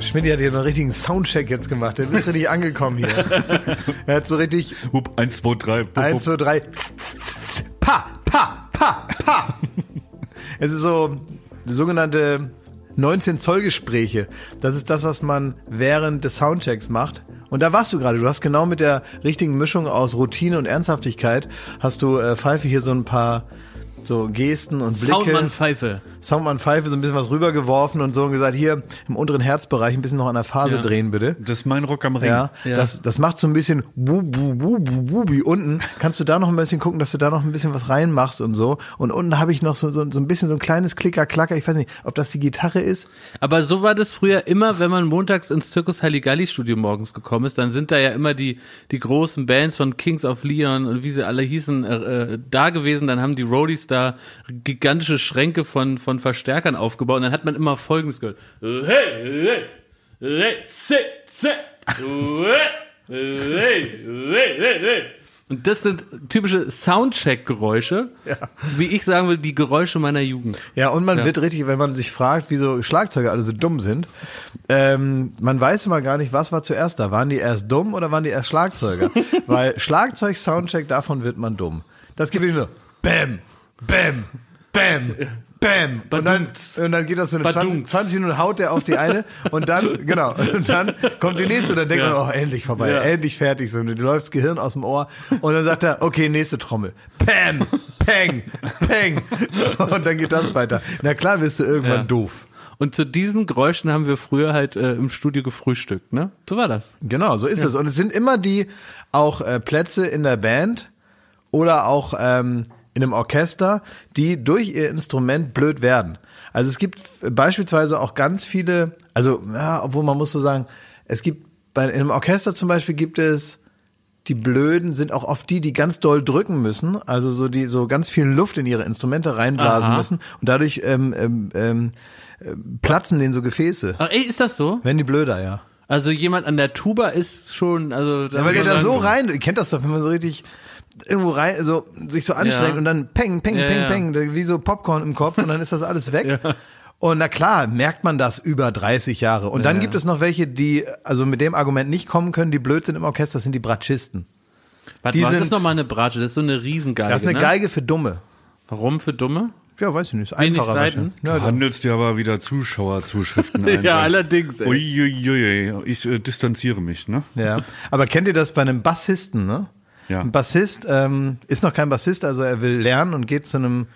Ja, Schmidt hat hier einen richtigen Soundcheck jetzt gemacht. Der ist richtig angekommen hier. er hat so richtig Hup, 1, 2, 3. Hup, 1, hup. 2, 3. z, z, z, Pa, pa, pa, pa. Es ist so sogenannte 19 Zoll Gespräche. Das ist das, was man während des Soundchecks macht. Und da warst du gerade. Du hast genau mit der richtigen Mischung aus Routine und Ernsthaftigkeit hast du äh, Pfeife hier so ein paar so Gesten und Blicke. Soundmann Pfeife. Soundmann Pfeife so ein bisschen was rübergeworfen und so und gesagt, hier im unteren Herzbereich ein bisschen noch an der Phase Ja. drehen, bitte. Das ist mein Rock am Ring. Ja, Ja. Das, das macht so ein bisschen bu, bu, bu, bu, bubi unten. Kannst du da noch ein bisschen gucken, dass du da noch ein bisschen was reinmachst und so. Und unten habe ich noch so, so, so ein bisschen so ein kleines Klicker-Klacker. Ich weiß nicht, ob das die Gitarre ist. Aber so war das früher immer, wenn man montags ins Zirkus Halligalli Studio morgens gekommen ist, dann sind da ja immer die, die großen Bands von Kings of Leon und wie sie alle hießen, äh, äh, da gewesen. Dann haben die Roadies da gigantische Schränke von, von Verstärkern aufgebaut und dann hat man immer Folgendes gehört. Hey, hey, hey, hey, hey. Und das sind typische Soundcheck-Geräusche, wie ich sagen will, die Geräusche meiner Jugend. Ja, und man Ja. wird richtig, wenn man sich fragt, wieso Schlagzeuger alle so dumm sind, ähm, man weiß immer gar nicht, was war zuerst da. Waren die erst dumm oder waren die erst Schlagzeuger? Weil Schlagzeug, Soundcheck, davon wird man dumm. Das geht wieder so, bam, bam, bam, bam. Und dann, und dann geht das so eine 20, Badumts. 20 Minuten haut der auf die eine und dann, genau, und dann kommt die nächste und dann denkt Ja. man, oh, endlich vorbei, Ja. endlich fertig. So, du läufst Gehirn aus dem Ohr und dann sagt er, okay, nächste Trommel. Pam, peng, peng. Und dann geht das weiter. Na klar wirst du irgendwann Ja. doof. Und zu diesen Geräuschen haben wir früher halt äh, im Studio gefrühstückt, ne? So war das. Genau, so ist es. Und es sind immer die auch äh, Plätze in der Band oder auch ähm, in einem Orchester, die durch ihr Instrument blöd werden. Also es gibt beispielsweise auch ganz viele, also ja, obwohl man muss so sagen, es gibt bei in einem Orchester zum Beispiel gibt es die Blöden sind auch oft die, die ganz doll drücken müssen, also so die so ganz viel Luft in ihre Instrumente reinblasen Aha. müssen und dadurch ähm, ähm, ähm, äh, platzen denen so Gefäße. Ach, ey, ist das so? Wenn die blöder, ja. Also jemand an der Tuba ist schon, also Ja, weil der da so rein, ihr kennt das doch, wenn man so richtig irgendwo rein, so sich so anstrengt Ja. und dann peng, peng, Ja, peng, ja. peng, wie so Popcorn im Kopf und dann ist das alles weg. Und na klar, merkt man das über 30 Jahre. Und dann Ja. gibt es noch welche, die also mit dem Argument nicht kommen können, die blöd sind im Orchester, das sind die Bratschisten. Warte, die was sind- ist nochmal eine Bratsche? Das ist so eine Riesengeige. Das ist eine ne? Geige für Dumme. Warum für Dumme? Ja, weiß ich nicht. Ist einfacher Seiten? Ja, Du handelst dir aber wieder Zuschauerzuschriften ein. Ja, allerdings, ey. Uiuiui, ich äh, distanziere mich, ne? Ja, aber kennt ihr das bei einem Bassisten, ne? Ja. Ein Bassist ähm, ist noch kein Bassist, also er will lernen und geht zu einem,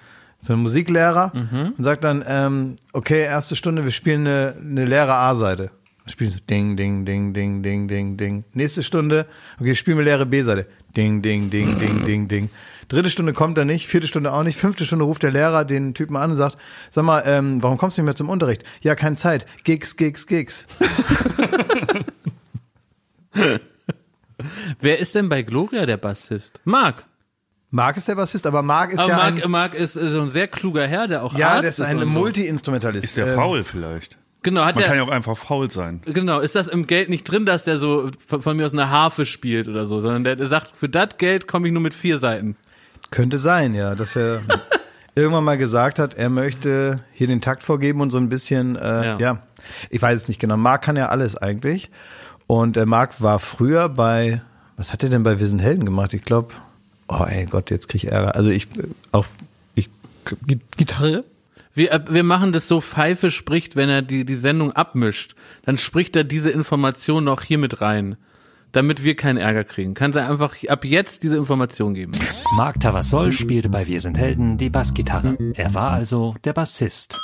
zu einem Musiklehrer und sagt dann, ähm, okay, erste Stunde, wir spielen eine, eine leere A-Seite. Spielen so Ding, Ding, Ding, Ding, Ding, Ding, Ding. Nächste Stunde, okay, spielen wir leere B-Seite. Ding, Ding, Ding, Ding, Ding, Ding. Dritte Stunde kommt er nicht, vierte Stunde auch nicht, fünfte Stunde ruft der Lehrer den Typen an und sagt, sag mal, ähm, warum kommst du nicht mehr zum Unterricht? Ja, keine Zeit. Gigs, Gigs, Gigs. Wer ist denn bei Gloria der Bassist? Marc. Marc ist der Bassist, aber Marc ist Aber ja Marc, ein, Marc ist äh, so ein sehr kluger Herr, der auch ja, Arzt der ist ein. Multi-Instrumentalist. Ist der Ähm, faul vielleicht? Genau, hat Man der, kann ja auch einfach faul sein. genau, ist das im Geld nicht drin, dass der so von, von mir aus eine Harfe spielt oder so, sondern der, der sagt, für das Geld komme ich nur mit vier Seiten. Könnte sein, ja, dass er irgendwann mal gesagt hat, er möchte hier den Takt vorgeben und so ein bisschen, äh, ja. Ja. ich weiß es nicht genau. Marc kann ja alles eigentlich. Und äh, Marc war früher bei, was hat er denn bei Wir sind Helden gemacht? Ich glaube, oh ey Gott, jetzt krieg ich Ärger. Also ich, auf, ich, Gi- Gitarre? Wir, äh, wir machen das so, Pfeife spricht, wenn er die, die Sendung abmischt, dann spricht er diese Information noch hier mit rein, damit wir keinen Ärger kriegen. Kann er einfach ab jetzt diese Information geben. Marc Tavassol spielte bei Wir sind Helden die Bassgitarre. Er war also der Bassist.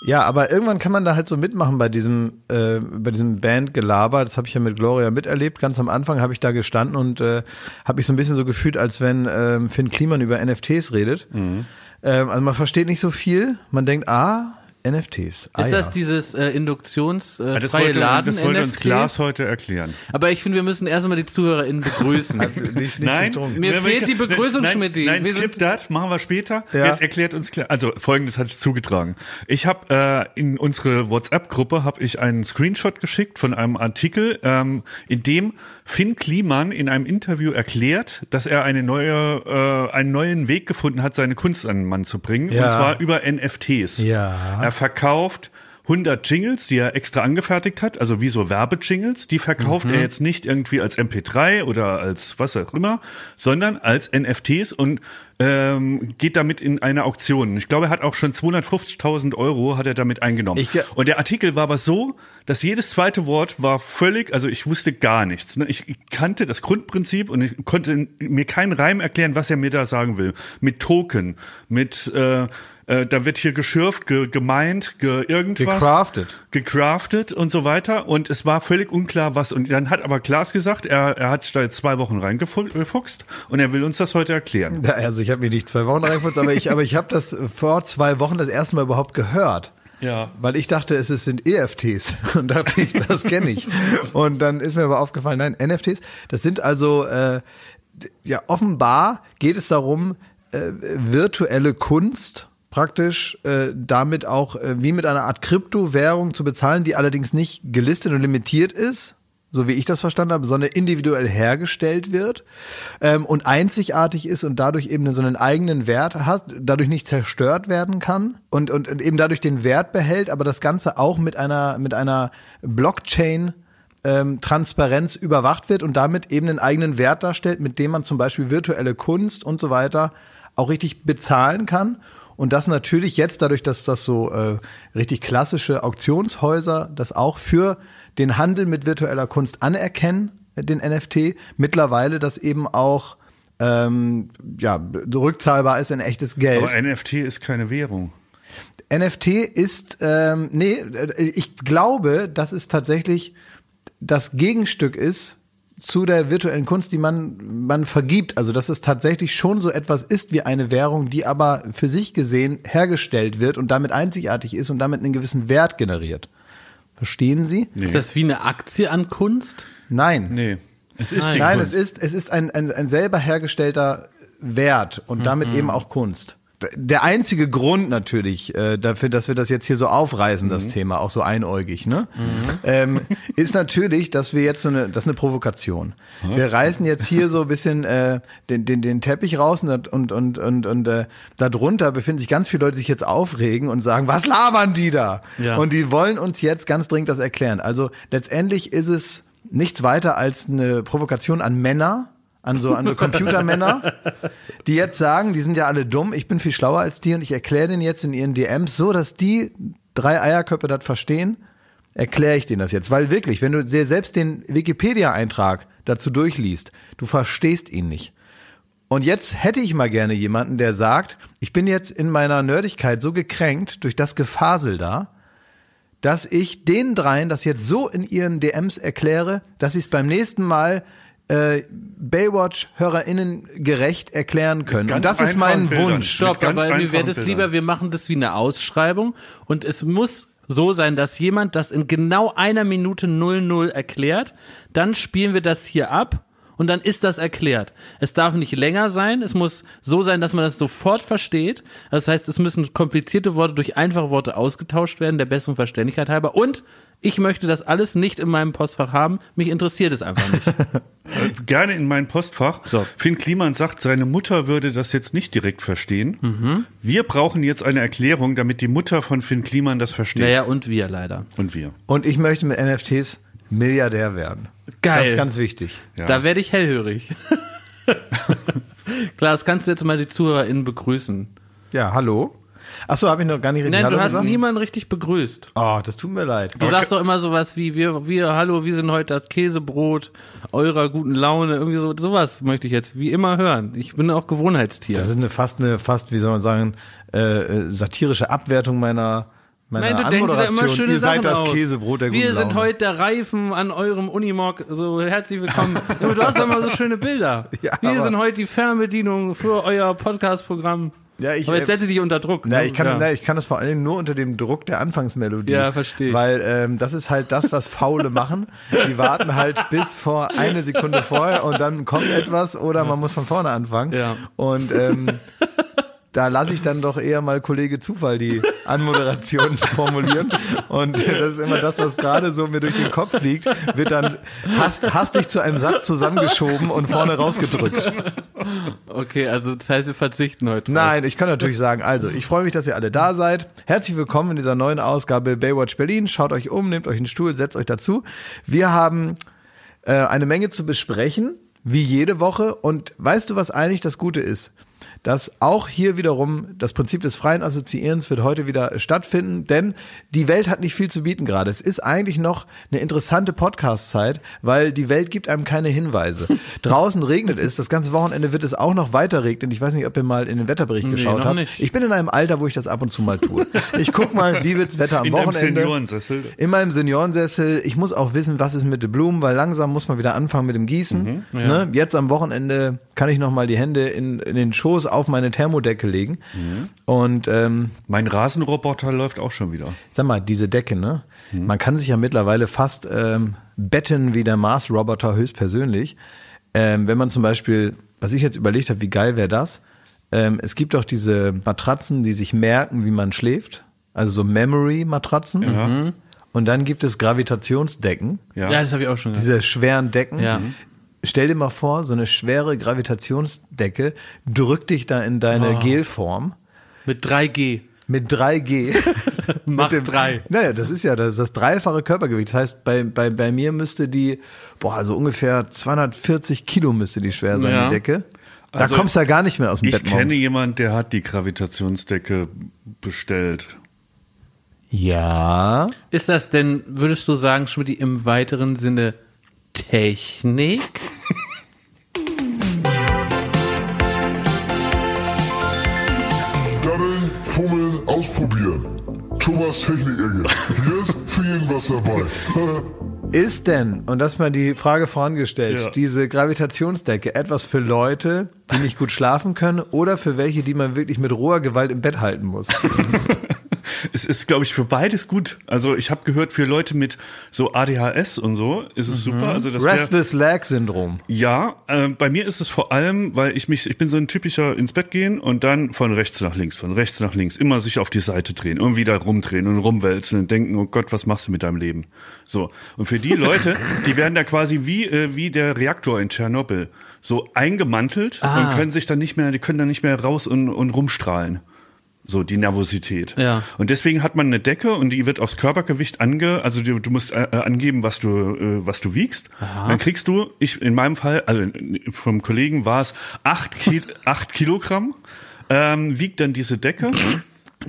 Ja, aber irgendwann kann man da halt so mitmachen bei diesem, äh, bei diesem Bandgelaber. Das habe ich ja mit Gloria miterlebt. Ganz am Anfang habe ich da gestanden und äh, habe mich so ein bisschen so gefühlt, als wenn ähm, Finn Kliman über NFTs redet. Ähm, also man versteht nicht so viel. Man denkt, ah, NFTs. Ah, Ist das ja. dieses äh, Induktions äh, Das freie wollte, Laden das wollte uns NFT? Klaas heute erklären. Aber ich finde, wir müssen erst einmal die ZuhörerInnen begrüßen. nicht, nicht Nein. Mir wir- fehlt die Begrüßung, nein, Schmidti. Nein, Wir skip sind- das, machen wir später. Ja. Jetzt erklärt uns klar. Also folgendes hatte ich zugetragen. Ich habe äh, in unsere WhatsApp-Gruppe habe ich einen Screenshot geschickt von einem Artikel, ähm, in dem Finn Kliman in einem Interview erklärt, dass er eine neue, äh, einen neuen Weg gefunden hat, seine Kunst an den Mann zu bringen. Ja. Und zwar über NFTs. Ja. Er verkauft 100 Jingles, die er extra angefertigt hat, also wie so Werbejingles, die verkauft Mhm. er jetzt nicht irgendwie als MP3 oder als was auch immer, sondern als NFTs und ähm, geht damit in eine Auktion. Ich glaube, er hat auch schon 250.000 Euro hat er damit eingenommen. Ich und der Artikel war aber so, dass jedes zweite Wort war völlig, also ich wusste gar nichts. Ne? Ich kannte das Grundprinzip und ich konnte mir keinen Reim erklären, was er mir da sagen will. Mit Token, mit äh, äh, da wird hier geschürft, ge, gemeint, ge, irgendwas. Gecraftet. Gecraftet und so weiter. Und es war völlig unklar, was. Und dann hat aber Klaas gesagt, er, er hat da jetzt zwei Wochen reingefuchst und er will uns das heute erklären. Ja, also ich habe mir nicht zwei Wochen reingefutzt, aber ich, aber ich habe das vor zwei Wochen das erste Mal überhaupt gehört. Ja. Weil ich dachte, es sind EFTs und dachte ich, das kenne ich. Und dann ist mir aber aufgefallen, nein, NFTs, das sind also, äh, ja, offenbar geht es darum, äh, virtuelle Kunst praktisch äh, damit auch äh, wie mit einer Art Kryptowährung zu bezahlen, die allerdings nicht gelistet und limitiert ist, so wie ich das verstanden habe, sondern individuell hergestellt wird ähm, und einzigartig ist und dadurch eben so einen eigenen Wert hat, dadurch nicht zerstört werden kann und, und, und eben dadurch den Wert behält, aber das Ganze auch mit einer, mit einer Blockchain ähm, Transparenz überwacht wird und damit eben einen eigenen Wert darstellt, mit dem man zum Beispiel virtuelle Kunst und so weiter auch richtig bezahlen kann. Und das natürlich jetzt, dadurch, dass das so äh, richtig klassische Auktionshäuser das auch für den Handel mit virtueller Kunst anerkennen, äh, den NFT, mittlerweile das eben auch ähm, ja, rückzahlbar ist in echtes Geld. Aber NFT ist keine Währung. NFT ist, ähm, nee, äh, ich glaube, dass es tatsächlich das Gegenstück ist zu der virtuellen Kunst, die man, man vergibt. Also, dass es tatsächlich schon so etwas ist wie eine Währung, die aber für sich gesehen hergestellt wird und damit einzigartig ist und damit einen gewissen Wert generiert. Verstehen Sie? Nee. Ist das wie eine Aktie an Kunst? Nein. Nee. Es ist Nein. die Nein, Kunst. es ist, es ist ein, ein, ein selber hergestellter Wert und damit eben auch Kunst. Der einzige Grund natürlich äh, dafür, dass wir das jetzt hier so aufreißen, das Thema, auch so einäugig, ne, ähm, ist natürlich, dass wir jetzt so eine, das ist eine Provokation. Wir reißen jetzt hier so ein bisschen äh, den, den, den Teppich raus und und und und, und äh, darunter befinden sich ganz viele Leute, die sich jetzt aufregen und sagen, was labern die da? Ja. Und die wollen uns jetzt ganz dringend das erklären. Also letztendlich ist es nichts weiter als eine Provokation an Männer, an so, an so Computermänner, die jetzt sagen, die sind ja alle dumm, ich bin viel schlauer als die und ich erkläre denen jetzt in ihren DMs so, dass die drei Eierköpfe das verstehen, erkläre ich denen das jetzt. Weil wirklich, wenn du dir selbst den Wikipedia-Eintrag dazu durchliest, du verstehst ihn nicht. Und jetzt hätte ich mal gerne jemanden, der sagt, ich bin jetzt in meiner Nerdigkeit so gekränkt durch das Gefasel da, dass ich den dreien das jetzt so in ihren DMs erkläre, dass ich es beim nächsten Mal äh, Baywatch-HörerInnen gerecht erklären können. Und das ist mein Bildern. Wunsch. Stopp, aber mir wäre das lieber, wir machen das wie eine Ausschreibung und es muss so sein, dass jemand das in genau einer Minute 00 erklärt, dann spielen wir das hier ab und dann ist das erklärt. Es darf nicht länger sein, es muss so sein, dass man das sofort versteht. Das heißt, es müssen komplizierte Worte durch einfache Worte ausgetauscht werden, der besseren Verständlichkeit halber und ich möchte das alles nicht in meinem Postfach haben. Mich interessiert es einfach nicht. Gerne in mein Postfach. So. Finn Kliman sagt, seine Mutter würde das jetzt nicht direkt verstehen. Mhm. Wir brauchen jetzt eine Erklärung, damit die Mutter von Finn Kliman das versteht. naja, und wir leider. Und wir. Und ich möchte mit NFTs Milliardär werden. Geil. Das ist ganz wichtig. Ja. Da werde ich hellhörig. Klar, das kannst du jetzt mal die ZuhörerInnen begrüßen. Ja, hallo? Achso, habe ich noch gar nicht richtig Nein, Hallo du hast gesagt? niemanden richtig begrüßt. Oh, das tut mir leid. Du sagst doch immer sowas wie, wir, wir, hallo, wir sind heute das Käsebrot eurer guten Laune. Irgendwie so, sowas möchte ich jetzt wie immer hören. Ich bin auch Gewohnheitstier. Das ist eine fast eine, fast, wie soll man sagen, äh, äh, satirische Abwertung meiner, meiner Nein, du denkst da immer schöne Ihr seid Sachen das aus. Käsebrot der Wir guten sind Laune. heute der Reifen an eurem Unimog. So, herzlich willkommen. Du hast doch immer so schöne Bilder. Ja, Wir sind heute die Fernbedienung für euer Podcast-Programm. Ja, ich, Aber jetzt äh, setze dich unter Druck. Na, ne? ich kann, ja. na, ich kann das vor allen Dingen nur unter dem Druck der Anfangsmelodie. Ja, verstehe. Weil ähm, das ist halt das, was Faule machen. Die warten halt bis vor eine Sekunde vorher und dann kommt etwas oder man muss von vorne anfangen. Ja. Und ähm, da lasse ich dann doch eher mal Kollege Zufall die Anmoderation formulieren. Und das ist immer das, was gerade so mir durch den Kopf fliegt, wird dann hast, hastig zu einem Satz zusammengeschoben und vorne rausgedrückt. Okay, also das heißt, wir verzichten heute. drauf. Nein, ich kann natürlich sagen, also ich freue mich, dass ihr alle da seid. Herzlich willkommen in dieser neuen Ausgabe Baywatch Berlin. Schaut euch um, nehmt euch einen Stuhl, setzt euch dazu. Wir haben äh, eine Menge zu besprechen, wie jede Woche. Und weißt du, was eigentlich das Gute ist? Dass auch hier wiederum das Prinzip des freien Assoziierens wird heute wieder stattfinden, denn die Welt hat nicht viel zu bieten gerade. Es ist eigentlich noch eine interessante Podcast-Zeit, weil die Welt gibt einem keine Hinweise. Draußen regnet es, das ganze Wochenende wird es auch noch weiter regnen. Ich weiß nicht, ob ihr mal in den Wetterbericht Nee, geschaut habt. nicht. Ich bin in einem Alter, wo ich das ab und zu mal tue. Ich guck mal, wie wird's Wetter am In Wochenende. Seniorensessel. In meinem Seniorensessel. Ich muss auch wissen, was ist mit den Blumen, weil langsam muss man wieder anfangen mit dem Gießen. ja. ne? Jetzt am Wochenende kann ich noch mal die Hände in, in den Schoß auf meine Thermodecke legen. Und ähm, Mein Rasenroboter läuft auch schon wieder. sag mal, diese Decke, ne? Man kann sich ja mittlerweile fast ähm, betten wie der Mars-Roboter höchstpersönlich. Ähm, wenn man zum Beispiel, was ich jetzt überlegt habe, wie geil wäre das? Ähm, es gibt doch diese Matratzen, die sich merken, wie man schläft. Also so Memory-Matratzen. Und dann gibt es Gravitationsdecken. Ja. Ja, das habe ich auch schon gesagt. Diese schweren Decken. Ja. Stell dir mal vor, so eine schwere Gravitationsdecke drückt dich da in deine Oh. Gelform Mit 3G. mit 3G. Macht Mit dem- drei. Naja, das ist ja das, ist das dreifache Körpergewicht. Das heißt, bei, bei, bei mir müsste die, boah, also ungefähr 240 Kilo müsste die schwer sein, Ja. die Decke. Da Also, kommst du ja gar nicht mehr aus dem Ich Bett kenne morgens. jemanden, der hat die Gravitationsdecke bestellt. Ja. Ist das denn, würdest du sagen, Schmidt, im weiteren Sinne Technik? Daddeln, fummeln, ausprobieren. Thomas Technik-Ecke. Hier ist für jeden was dabei. Ist denn, und das mal die Frage vorangestellt, Ja. diese Gravitationsdecke etwas für Leute, die nicht gut schlafen können oder für welche, die man wirklich mit roher Gewalt im Bett halten muss? Es ist, glaube ich, für beides gut. Also ich habe gehört, für Leute mit so ADHS und so ist es super. Also das Restless Leg Syndrom. ja, äh, bei mir ist es vor allem, weil ich mich, ich bin so ein typischer ins Bett gehen und dann von rechts nach links, von rechts nach links, immer sich auf die Seite drehen und wieder rumdrehen und rumwälzen und denken, oh Gott, was machst du mit deinem Leben? So. Und für die Leute, die werden da quasi wie, äh, wie der Reaktor in Tschernobyl so eingemantelt Ah. und können sich dann nicht mehr, die können dann nicht mehr raus und, und rumstrahlen. So, die Nervosität. Ja. Und deswegen hat man eine Decke und die wird aufs Körpergewicht ange, also du, du musst äh, äh, angeben, was du, äh, was du wiegst. Dann kriegst du, ich in meinem Fall, also vom Kollegen war es acht, Ki acht Kilogramm, ähm, wiegt dann diese Decke.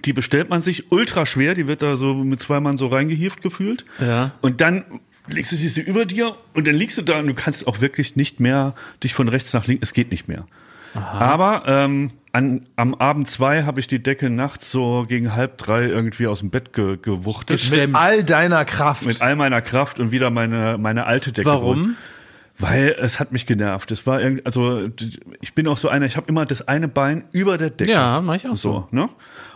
Die bestellt man sich ultra schwer, die wird da so mit zwei Mann so reingehieft gefühlt. Ja. Und dann legst du sie über dir und dann liegst du da und du kannst auch wirklich nicht mehr dich von rechts nach links, es geht nicht mehr. Aber ähm, an, am Abend zwei habe ich die Decke nachts so gegen halb drei irgendwie aus dem Bett ge, gewuchtet. Gestemmt. All deiner Kraft. Mit all meiner Kraft und wieder meine, meine alte Decke. Warum? Weil es hat mich genervt. Es war irgendwie, also ich bin auch so einer, ich habe immer das eine Bein über der Decke. Ja, mach ich auch so. Ne?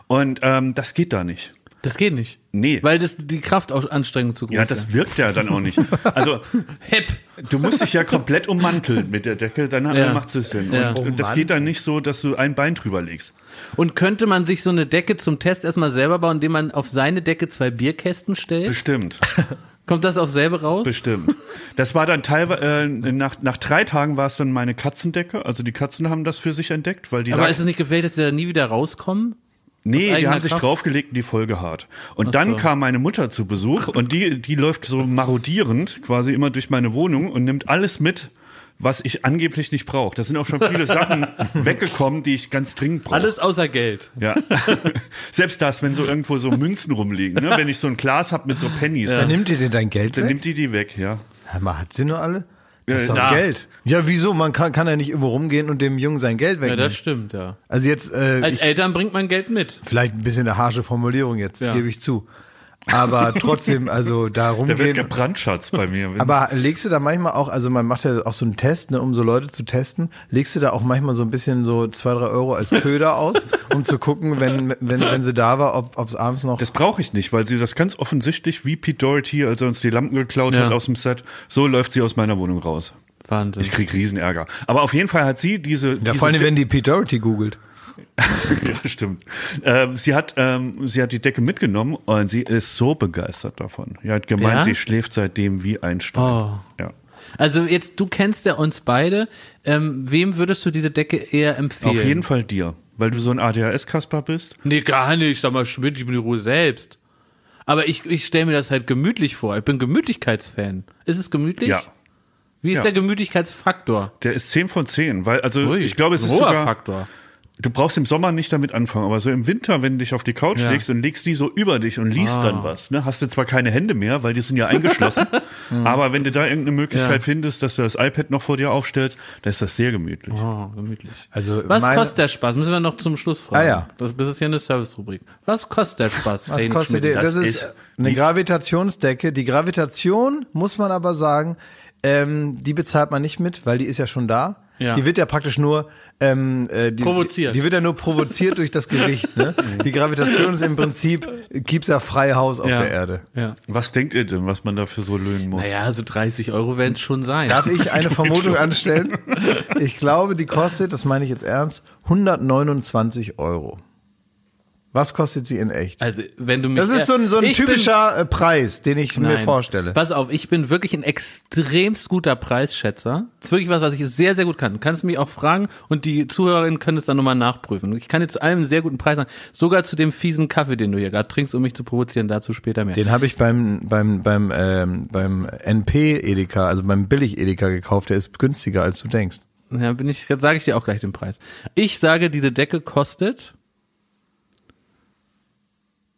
Und ähm, das geht da nicht. Das geht nicht. Nee. Weil das die Kraftanstrengung zu groß Ja, ist. das wirkt ja dann auch nicht. Also Hip. du musst dich ja komplett ummanteln mit der Decke, dann Ja. macht es Sinn. Ja. Und, und das geht dann nicht so, dass du ein Bein drüber legst. Und könnte man sich so eine Decke zum Test erstmal selber bauen, indem man auf seine Decke zwei Bierkästen stellt? Bestimmt. Kommt das auf selbe raus? Bestimmt. Das war dann teilweise, äh, nach, nach drei Tagen war es dann meine Katzendecke. Also die Katzen haben das für sich entdeckt, weil die Aber ist es nicht gefährlich, dass die da nie wieder rauskommen? Nee, die haben sich Kraft? draufgelegt und die Folge hart. Und Ach dann so. kam meine Mutter zu Besuch und die, die läuft so marodierend quasi immer durch meine Wohnung und nimmt alles mit, was ich angeblich nicht brauche. Da sind auch schon viele Sachen weggekommen, die ich ganz dringend brauche. Alles außer Geld. Ja. Selbst das, wenn so irgendwo so Münzen rumliegen, ne? wenn ich so ein Glas hab mit so Pennies, Dann dann, nimmt ihr dir dein Geld dann weg? nimmt die die weg, ja. Hör mal, hat sie nur alle? Das ist doch Ja. Geld. Ja, wieso? Man kann, kann ja nicht irgendwo rumgehen und dem Jungen sein Geld Ja, wegnehmen. das stimmt, ja. also jetzt, äh, Als ich, Eltern bringt man Geld mit. vielleicht ein bisschen eine harsche Formulierung jetzt, Ja. gebe ich zu. Aber trotzdem, also da Der wird rumgehen. gebrandschatzt bei mir. Aber legst du da manchmal auch, also man macht ja auch so einen Test, ne, um so Leute zu testen, legst du da auch manchmal so ein bisschen so zwei, drei Euro als Köder aus, um zu gucken, wenn, wenn, wenn sie da war, ob es abends noch. Das brauche ich nicht, weil sie das ganz offensichtlich, wie Pete Doherty, als er uns die Lampen geklaut Ja. hat aus dem Set, so läuft sie aus meiner Wohnung raus. Wahnsinn. Ich krieg Riesenärger. Aber auf jeden Fall hat sie diese. ja, diese vor allem, wenn die Pete Doherty googelt. ja, stimmt. Ähm, sie hat, ähm, sie hat die Decke mitgenommen und sie ist so begeistert davon. Sie hat gemeint, Ja? sie schläft seitdem wie ein Stein. Oh. Ja. Also jetzt, du kennst ja uns beide. Ähm, wem würdest du diese Decke eher empfehlen? Auf jeden Fall dir, weil du so ein ADHS-Kasper bist. Nee, gar nicht. Sag mal, Schmidt, ich bin die Ruhe selbst. Aber ich, ich stelle mir das halt gemütlich vor. Ich bin Gemütlichkeitsfan. Ist es gemütlich? Ja. Wie ist Ja. der Gemütlichkeitsfaktor? Der ist 10 von 10, weil, also Ui, ich glaube, es ist hoher sogar, Faktor. Du brauchst im Sommer nicht damit anfangen, aber so im Winter, wenn du dich auf die Couch Ja. legst und legst die so über dich und liest Ah. dann was, ne, hast du zwar keine Hände mehr, weil die sind ja eingeschlossen, aber wenn du da irgendeine Möglichkeit Ja. findest, dass du das iPad noch vor dir aufstellst, dann ist das sehr gemütlich. Oh, gemütlich. Also Was meine- kostet der Spaß? Müssen wir noch zum Schluss fragen. Ah, ja. Das, das ist ja eine Service-Rubrik. Was kostet der Spaß? Was kostet die? Das, das ist ist- eine Gravitationsdecke. Die Gravitation, muss man aber sagen, ähm, die bezahlt man nicht mit, weil die ist ja schon da. Ja. Die wird ja praktisch nur ähm, äh, die, Provoziert. Die wird ja nur provoziert durch das Gewicht. Ne? Die Gravitation ist im Prinzip gibt's ja frei Haus auf Ja. der Erde. Ja. Was denkt ihr denn, was man dafür so löhnen muss? Naja, so 30 Euro werden es schon sein. Darf ich eine Vermutung anstellen? Ich glaube, die kostet, das meine ich jetzt ernst, 129 Euro. Was kostet sie in echt? Also, wenn du mich. Das ist so ein, so ein Ich bin- typischer äh, Preis, den ich mir Nein. vorstelle. Pass auf, ich bin wirklich ein extremst guter Preisschätzer. Das ist wirklich was, was ich sehr, sehr gut kann. Du kannst mich auch fragen und die Zuhörerinnen können es dann nochmal nachprüfen. Ich kann jetzt zu allem einen sehr guten Preis sagen. Sogar zu dem fiesen Kaffee, den du hier gerade trinkst, um mich zu provozieren. Dazu später mehr. Den habe ich beim beim beim ähm, beim NP Edeka, also beim Billig Edeka gekauft. Der ist günstiger als du denkst. Ja, bin ich, jetzt sage ich dir auch gleich den Preis. Ich sage, diese Decke kostet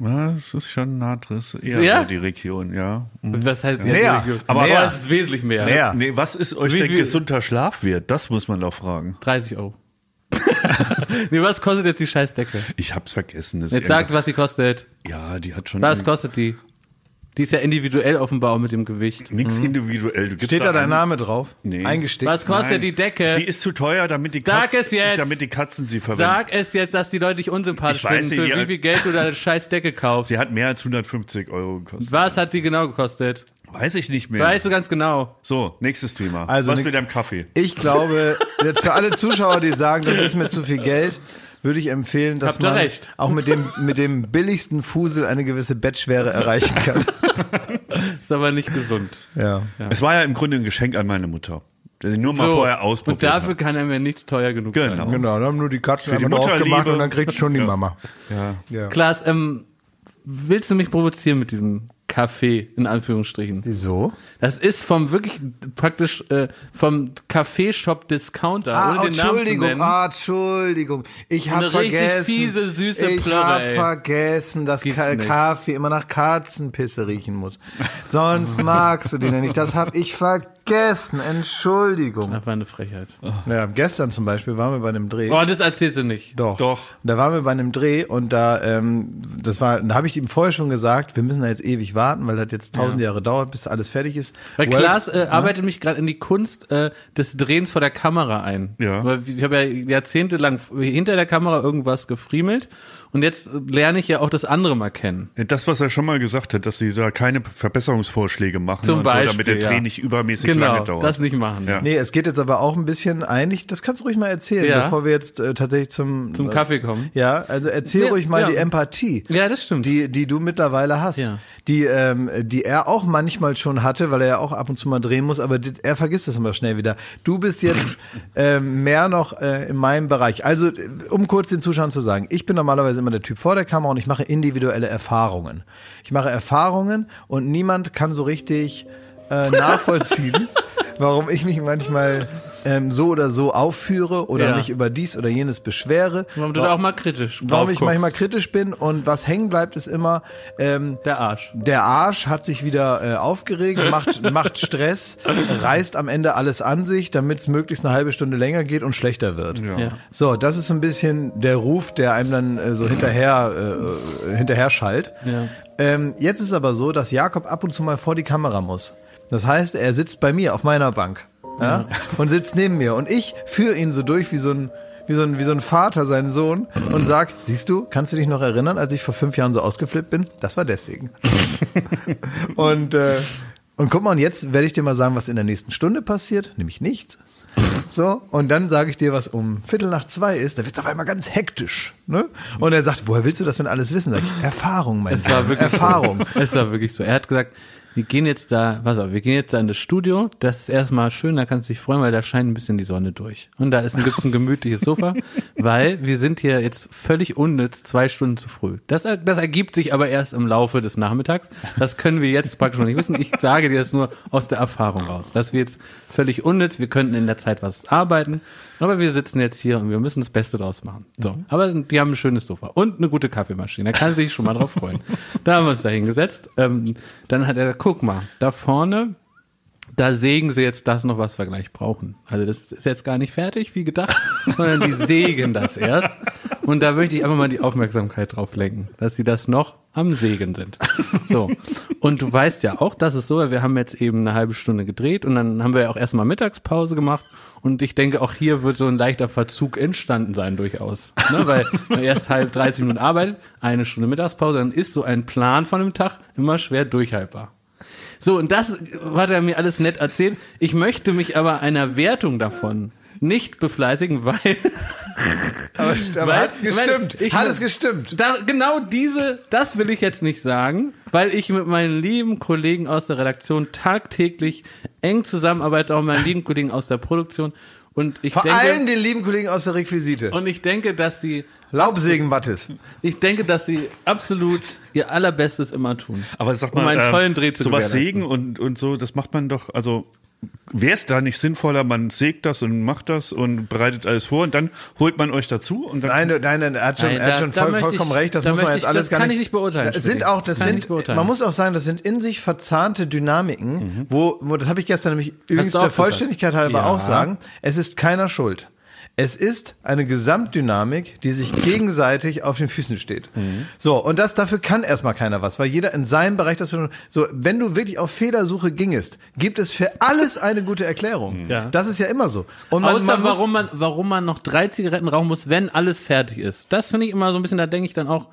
Ja, es ist schon nah drin. Eher Ja? so die Region, ja. Mhm. Ja. Was heißt Mehr. Aber, Mehr. aber es ist wesentlich mehr. Mehr. Nee, was ist euch Wie denn gesunder Schlafwert? Das muss man doch fragen. 30 Euro. nee, was kostet jetzt die Scheißdecke? Ich hab's vergessen. Jetzt sagt, was sie kostet. Ja, die hat schon. Was kostet die? Die ist ja individuell offenbar auch mit dem Gewicht. Nix individuell. Du gibst Steht da dein einen- Name drauf? Nee. Eingestickt? Was kostet Nein. die Decke? Sie ist zu teuer, damit die, Sag Katzen, es jetzt. damit die Katzen sie verwenden. Sag es jetzt, dass die Leute dich unsympathisch Ich weiß finden, nicht, für wie viel Geld du deine scheiß Decke kaufst. Sie hat mehr als 150 Euro gekostet. Was hat die genau gekostet? Weiß ich nicht mehr. Weißt du ganz genau. So, nächstes Thema. Also Was Nick- mit deinem Kaffee? Ich glaube, jetzt für alle Zuschauer, die sagen, das ist mir zu viel Geld, würde ich empfehlen, dass Habt man recht. auch mit dem, mit dem billigsten Fusel eine gewisse Bettschwere erreichen kann. Ist aber nicht gesund. Ja. Es war ja im Grunde ein Geschenk an meine Mutter. Der sie nur mal So, vorher und ausprobiert dafür hat. kann er mir nichts teuer genug Genau. sein. Genau, dann haben nur die Katzen Für die einmal drauf gemacht Mutterliebe. und dann kriegt schon die Ja. Mama. Ja. Ja. Klaas, ähm, willst du mich provozieren mit diesem Kaffee, in Anführungsstrichen? Wieso? Das ist vom wirklich praktisch äh, vom Kaffeeshop Discounter, Ah, ohne den Namen zu Entschuldigung, nennen. ah, Entschuldigung. Ich habe vergessen. fiese, süße ich habe vergessen, dass Ka nicht. Kaffee immer nach Katzenpisse riechen muss. Sonst magst du den ja nicht. Das habe ich vergessen. Entschuldigung. Das war eine Frechheit. Ja, gestern zum Beispiel waren wir bei einem Dreh. Oh, das erzählst du nicht. Doch. Doch. Da waren wir bei einem Dreh und da, ähm, das war, da habe ich ihm vorher schon gesagt, wir müssen da jetzt ewig warten, weil das jetzt tausend Jahre dauert, bis alles fertig ist. Weil Well- Klaas äh, arbeitet mich gerade in die Kunst äh, des Drehens vor der Kamera ein. Ja. Weil ich habe ja jahrzehntelang hinter der Kamera irgendwas gefriemelt und jetzt lerne ich ja auch das andere mal kennen. Das, was er schon mal gesagt hat, dass sie da keine Verbesserungsvorschläge machen Zum und Beispiel, so, damit der Dreh ja. nicht übermäßig Genau, lange dauert. das nicht machen. Ja. Nee, es geht jetzt aber auch ein bisschen eigentlich, das kannst du ruhig mal erzählen, Ja. bevor wir jetzt äh, tatsächlich zum Zum Kaffee kommen. Ja, also erzähl Ja, ruhig mal ja. die Empathie. Ja, das stimmt. Die, die du mittlerweile hast, Ja. die, ähm, die er auch manchmal schon hatte, weil er ja auch ab und zu mal drehen muss, aber die, er vergisst das immer schnell wieder. Du bist jetzt ähm, mehr noch äh, in meinem Bereich. Also, äh, um kurz den Zuschauern zu sagen, ich bin normalerweise immer der Typ vor der Kamera und ich mache individuelle Erfahrungen. Ich mache Erfahrungen und niemand kann so richtig äh, nachvollziehen, warum ich mich manchmal ähm, so oder so aufführe oder Ja. mich über dies oder jenes beschwere. Warum du da auch mal kritisch Warum ich guckst. manchmal kritisch bin und was hängen bleibt, ist immer, ähm, Der Arsch. der Arsch hat sich wieder äh, aufgeregt, macht, macht Stress, reißt am Ende alles an sich, damit es möglichst eine halbe Stunde länger geht und schlechter wird. Ja. So, das ist so ein bisschen der Ruf, der einem dann äh, so hinterher, äh, hinterher schallt. Ja. Ähm, jetzt ist aber so, dass Jakob ab und zu mal vor die Kamera muss. Das heißt, er sitzt bei mir auf meiner Bank ja, und sitzt neben mir und ich führe ihn so durch wie so ein wie so, ein, wie so ein Vater seinen Sohn und sag, siehst du, kannst du dich noch erinnern, als ich vor fünf Jahren so ausgeflippt bin? Das war deswegen. und, äh, und guck mal, und jetzt werde ich dir mal sagen, was in der nächsten Stunde passiert, nämlich nichts. So, und dann sage ich dir, was um Viertel nach zwei ist, da wird es auf einmal ganz hektisch. Ne? Und er sagt, woher willst du das denn alles wissen? Sag ich, Erfahrung, mein Es war wirklich Erfahrung. So. Es war wirklich so. Er hat gesagt, wir gehen jetzt da, was auf, wir gehen jetzt da in das Studio. Das ist erstmal schön, da kannst du dich freuen, weil da scheint ein bisschen die Sonne durch. Und da ist ein, gibt's ein gemütliches Sofa, weil wir sind hier jetzt völlig unnütz zwei Stunden zu früh. Das, das ergibt sich aber erst im Laufe des Nachmittags. Das können wir jetzt praktisch noch nicht wissen. Ich sage dir das nur aus der Erfahrung raus. Dass wir jetzt völlig unnütz, wir könnten in der Zeit was arbeiten, aber wir sitzen jetzt hier und wir müssen das Beste draus machen. So, aber die haben ein schönes Sofa und eine gute Kaffeemaschine. Da kann sich schon mal drauf freuen. Da haben wir uns da hingesetzt. Ähm, dann hat er gesagt, guck mal, da vorne, da sägen sie jetzt das noch, was wir gleich brauchen. Also das ist jetzt gar nicht fertig, wie gedacht, sondern die sägen das erst. Und da möchte ich einfach mal die Aufmerksamkeit drauf lenken, dass sie das noch am Sägen sind. So. Und du weißt ja auch, das ist so, wir haben jetzt eben eine halbe Stunde gedreht und dann haben wir ja auch erstmal Mittagspause gemacht. Und ich denke, auch hier wird so ein leichter Verzug entstanden sein, durchaus. Ne? Weil man erst halb 30 Minuten arbeitet, eine Stunde Mittagspause, dann ist so ein Plan von einem Tag immer schwer durchhaltbar. So, und das hat er mir alles nett erzählt. Ich möchte mich aber einer Wertung davon nicht befleißigen, weil Aber, aber Weil- hat es gestimmt. ich- hat es gestimmt. da, genau diese, das will ich jetzt nicht sagen, weil ich mit meinen lieben Kollegen aus der Redaktion tagtäglich eng zusammenarbeite, auch mit meinen lieben Kollegen aus der Produktion. Und ich Vor denke, allem den lieben Kollegen aus der Requisite. und ich denke, dass sie, Laubsägen-Battis. ich denke, dass sie absolut ihr allerbestes immer tun. Aber sag um mal, einen ähm, tollen Dreh zu sowas sägen und, und so, das macht man doch, also wäre es da nicht sinnvoller, man sägt das und macht das und bereitet alles vor und dann holt man euch dazu und dann Nein, nein, nein, er hat schon, Nein, er hat da- schon da voll, vollkommen ich- recht. Das da muss man jetzt ich- alles das gar kann nicht. ich nicht beurteilen, Das sind auch, das, Das kann ich sind, nicht beurteilen. man muss auch sagen, das sind in sich verzahnte Dynamiken, Mhm. wo, wo, das habe ich gestern nämlich übrigens der gesagt. Vollständigkeit halber Ja. auch sagen, es ist keiner schuld. Es ist eine Gesamtdynamik, die sich gegenseitig auf den Füßen steht. So, und das, dafür kann erstmal keiner was, weil jeder in seinem Bereich das, so, wenn du wirklich auf Fehlersuche gingest, gibt es für alles eine gute Erklärung. Ja. Das ist ja immer so. Und man, Außer man muss- warum man, warum man noch drei Zigaretten rauchen muss, wenn alles fertig ist. Das finde ich immer so ein bisschen, da denke ich dann auch,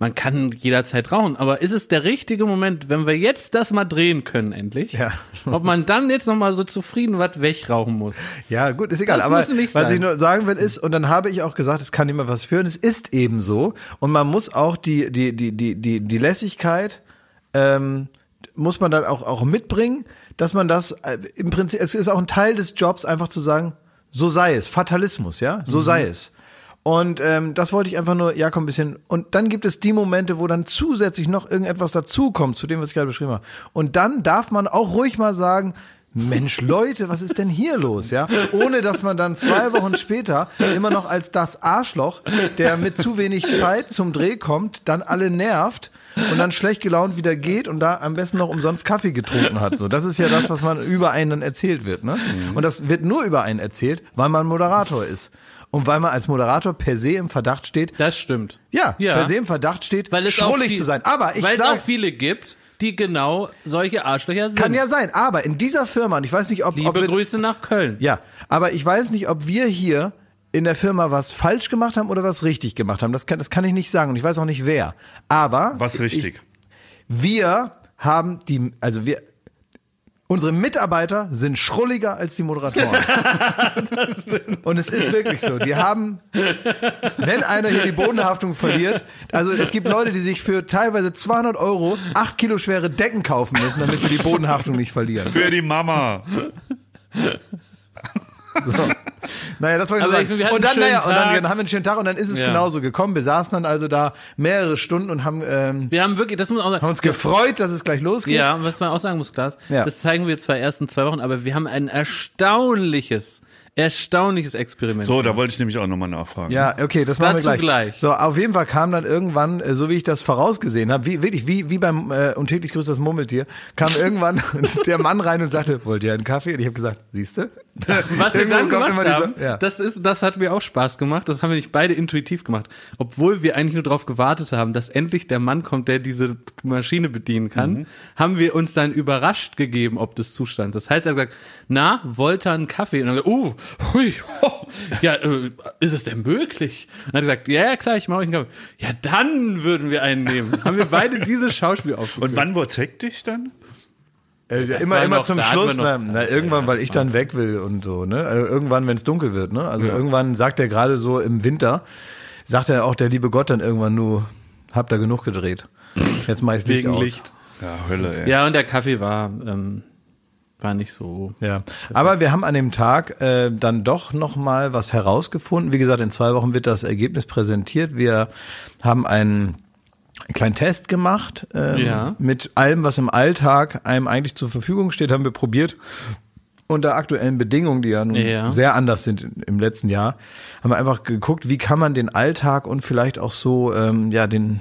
man kann jederzeit rauchen, aber ist es der richtige Moment, wenn wir jetzt das mal drehen können endlich? Ja. Ob man dann jetzt noch mal so zufrieden was wegrauchen muss? Ja, gut, ist egal. Das aber was ich nur sagen will ist, und dann habe ich auch gesagt, es kann immer was führen. Es ist eben so. Und man muss auch die, die, die, die, die, die Lässigkeit, ähm, muss man dann auch, auch mitbringen, dass man das äh, im Prinzip, es ist auch ein Teil des Jobs, einfach zu sagen, so sei es. Fatalismus, ja, so sei es. Und ähm, das wollte ich einfach nur, Jakob, ein bisschen. Und dann gibt es die Momente, wo dann zusätzlich noch irgendetwas dazukommt, zu dem, was ich gerade beschrieben habe. Und dann darf man auch ruhig mal sagen, Mensch, Leute, was ist denn hier los, ja? Ohne dass man dann zwei Wochen später immer noch als das Arschloch, der mit zu wenig Zeit zum Dreh kommt, dann alle nervt und dann schlecht gelaunt wieder geht und da am besten noch umsonst Kaffee getrunken hat. So, das ist ja das, was man über einen dann erzählt wird, ne? Und das wird nur über einen erzählt, weil man Moderator ist. Und weil man als Moderator per se im Verdacht steht, Das stimmt. ja, Ja. per se im Verdacht steht, Weil es auch schrullig viel- zu sein. Aber ich weil es auch viele gibt, die genau solche Arschlöcher sind. kann ja sein, aber in dieser Firma, und ich weiß nicht, ob, ob Liebe wir, Grüße nach Köln. Ja, aber ich weiß nicht, ob wir hier in der Firma was falsch gemacht haben oder was richtig gemacht haben. Das kann, das kann ich nicht sagen und ich weiß auch nicht wer. Aber Was richtig. wir haben die, also wir, unsere Mitarbeiter sind schrulliger als die Moderatoren. und es ist wirklich so. Die haben, wenn einer hier die Bodenhaftung verliert, also es gibt Leute, die sich für teilweise 200 Euro acht Kilo schwere Decken kaufen müssen, damit sie die Bodenhaftung nicht verlieren. Für die Mama. Naja, das wollte ich Also nur ich sagen. wir hatten und dann, naja, und dann, haben wir einen schönen Tag und dann ist es Ja. genauso gekommen. Wir saßen dann also da mehrere Stunden und haben, ähm, Wir haben wirklich, das muss auch sagen. haben uns gefreut, dass es gleich losgeht. Ja, was man auch sagen muss, Klaas, Ja. das zeigen wir zwar erst in zwei Wochen, aber wir haben ein erstaunliches, erstaunliches Experiment. So, da wollte ich nämlich auch nochmal nachfragen. Ja, okay, das machen wir Dazu gleich. gleich. So, auf jeden Fall kam dann irgendwann, äh, so wie ich das vorausgesehen habe, wie, wirklich, wie, wie beim äh, und täglich grüßt das Murmeltier, kam irgendwann der Mann rein und sagte, wollt ihr einen Kaffee? Und ich habe gesagt, siehste? Was wir dann gemacht haben, ja. das ist, das hat mir auch Spaß gemacht. Das haben wir nicht beide intuitiv gemacht. Obwohl wir eigentlich nur darauf gewartet haben, dass endlich der Mann kommt, der diese Maschine bedienen kann, Mhm. haben wir uns dann überrascht gegeben, ob des Zustands. Das heißt, er hat gesagt, na, wollt ihr einen Kaffee? Und dann gesagt, uh, hui, oh, ja, äh, ist es denn möglich? Und hat er gesagt, ja, klar, ich mache euch einen Kaffee. Ja, dann würden wir einen nehmen. haben wir beide dieses Schauspiel aufgeführt. Und wann wurde hektisch dann? Äh, immer immer noch- zum da Schluss, noch na, irgendwann, Ja, weil ich dann weg will und so, ne? Also irgendwann, wenn es dunkel wird, ne? Also irgendwann sagt er gerade so im Winter, sagt er auch der liebe Gott dann irgendwann nur, habt ihr genug gedreht. Jetzt mach ich's Licht Wegen aus. Licht. Ja, Hölle, ey. Ja, und der Kaffee war, ähm, war nicht so. Ja, aber wir haben an dem Tag äh, dann doch noch mal was herausgefunden. Wie gesagt, in zwei Wochen wird das Ergebnis präsentiert. Wir haben einen kleinen Test gemacht ähm, Ja. mit allem, was im Alltag einem eigentlich zur Verfügung steht, haben wir probiert. Unter aktuellen Bedingungen, die ja nun Ja. sehr anders sind im letzten Jahr, haben wir einfach geguckt, wie kann man den Alltag und vielleicht auch so ähm, ja den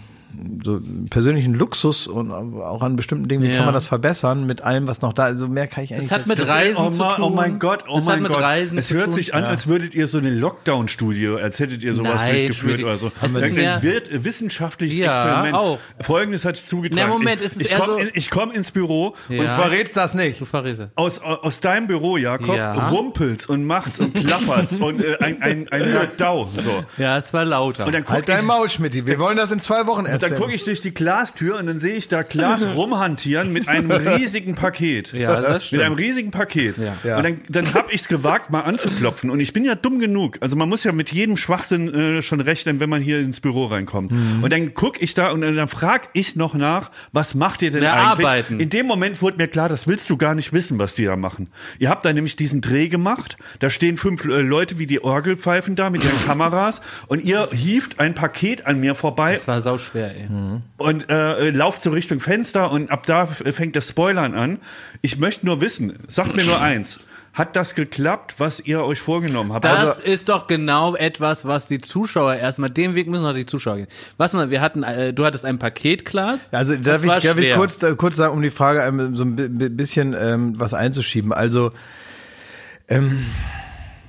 so persönlichen Luxus und auch an bestimmten Dingen, wie Ja. kann man das verbessern mit allem, was noch da ist. Also mehr kann ich eigentlich Es hat mit Das Reisen oh, zu mein, tun. oh mein Gott, oh Es hat mein Gott. Reisen es hört sich an, Ja. als würdet ihr so eine Lockdown-Studie, als hättet ihr sowas Nein, durchgeführt oder so. es ist Ein wird- wissenschaftliches Ja, Experiment. auch. Folgendes hat sich zugetragen. Na, Moment, ich es ist ich komme so- in, komm ins Büro Ja. und verrätst das nicht. Du Verräter. aus, aus deinem Büro, Jakob, Ja. rumpelt's und macht's und klappert's und äh, ein, ein, ein Radau. So. Ja, es war lauter. Und dann guck Halt dein Maul, Schmidti. Wir wollen das in zwei Wochen dann erzählen. gucke ich durch die Glastür und dann sehe ich da Klaas rumhantieren mit einem riesigen Paket. Ja, das Mit stimmt. einem riesigen Paket. Ja. Und dann, dann habe ich es gewagt, mal anzuklopfen. Und ich bin ja dumm genug. Also man muss ja mit jedem Schwachsinn äh, schon rechnen, wenn man hier ins Büro reinkommt. Mhm. Und dann guck ich da und dann frag ich noch nach, was macht ihr denn Na, eigentlich? arbeiten. In dem Moment wurde mir klar, das willst du gar nicht wissen, was die da machen. Ihr habt da nämlich diesen Dreh gemacht. Da stehen fünf äh, Leute wie die Orgelpfeifen da mit ihren Kameras. Und ihr hieft ein Paket an mir vorbei Es war sauschwer, ey. und äh, lauft so Richtung Fenster und ab da fängt das Spoilern an. Ich möchte nur wissen, sagt mir nur eins. Hat das geklappt, was ihr euch vorgenommen habt? Das Also, ist doch genau etwas, was die Zuschauer erstmal, den Weg müssen noch die Zuschauer gehen. Was mal, wir hatten, äh, du hattest ein Paket, Klaas. Also darf Das ich, darf ich kurz, äh, kurz sagen, um die Frage ähm, so ein bi- bi- bisschen ähm, was einzuschieben. Also ähm,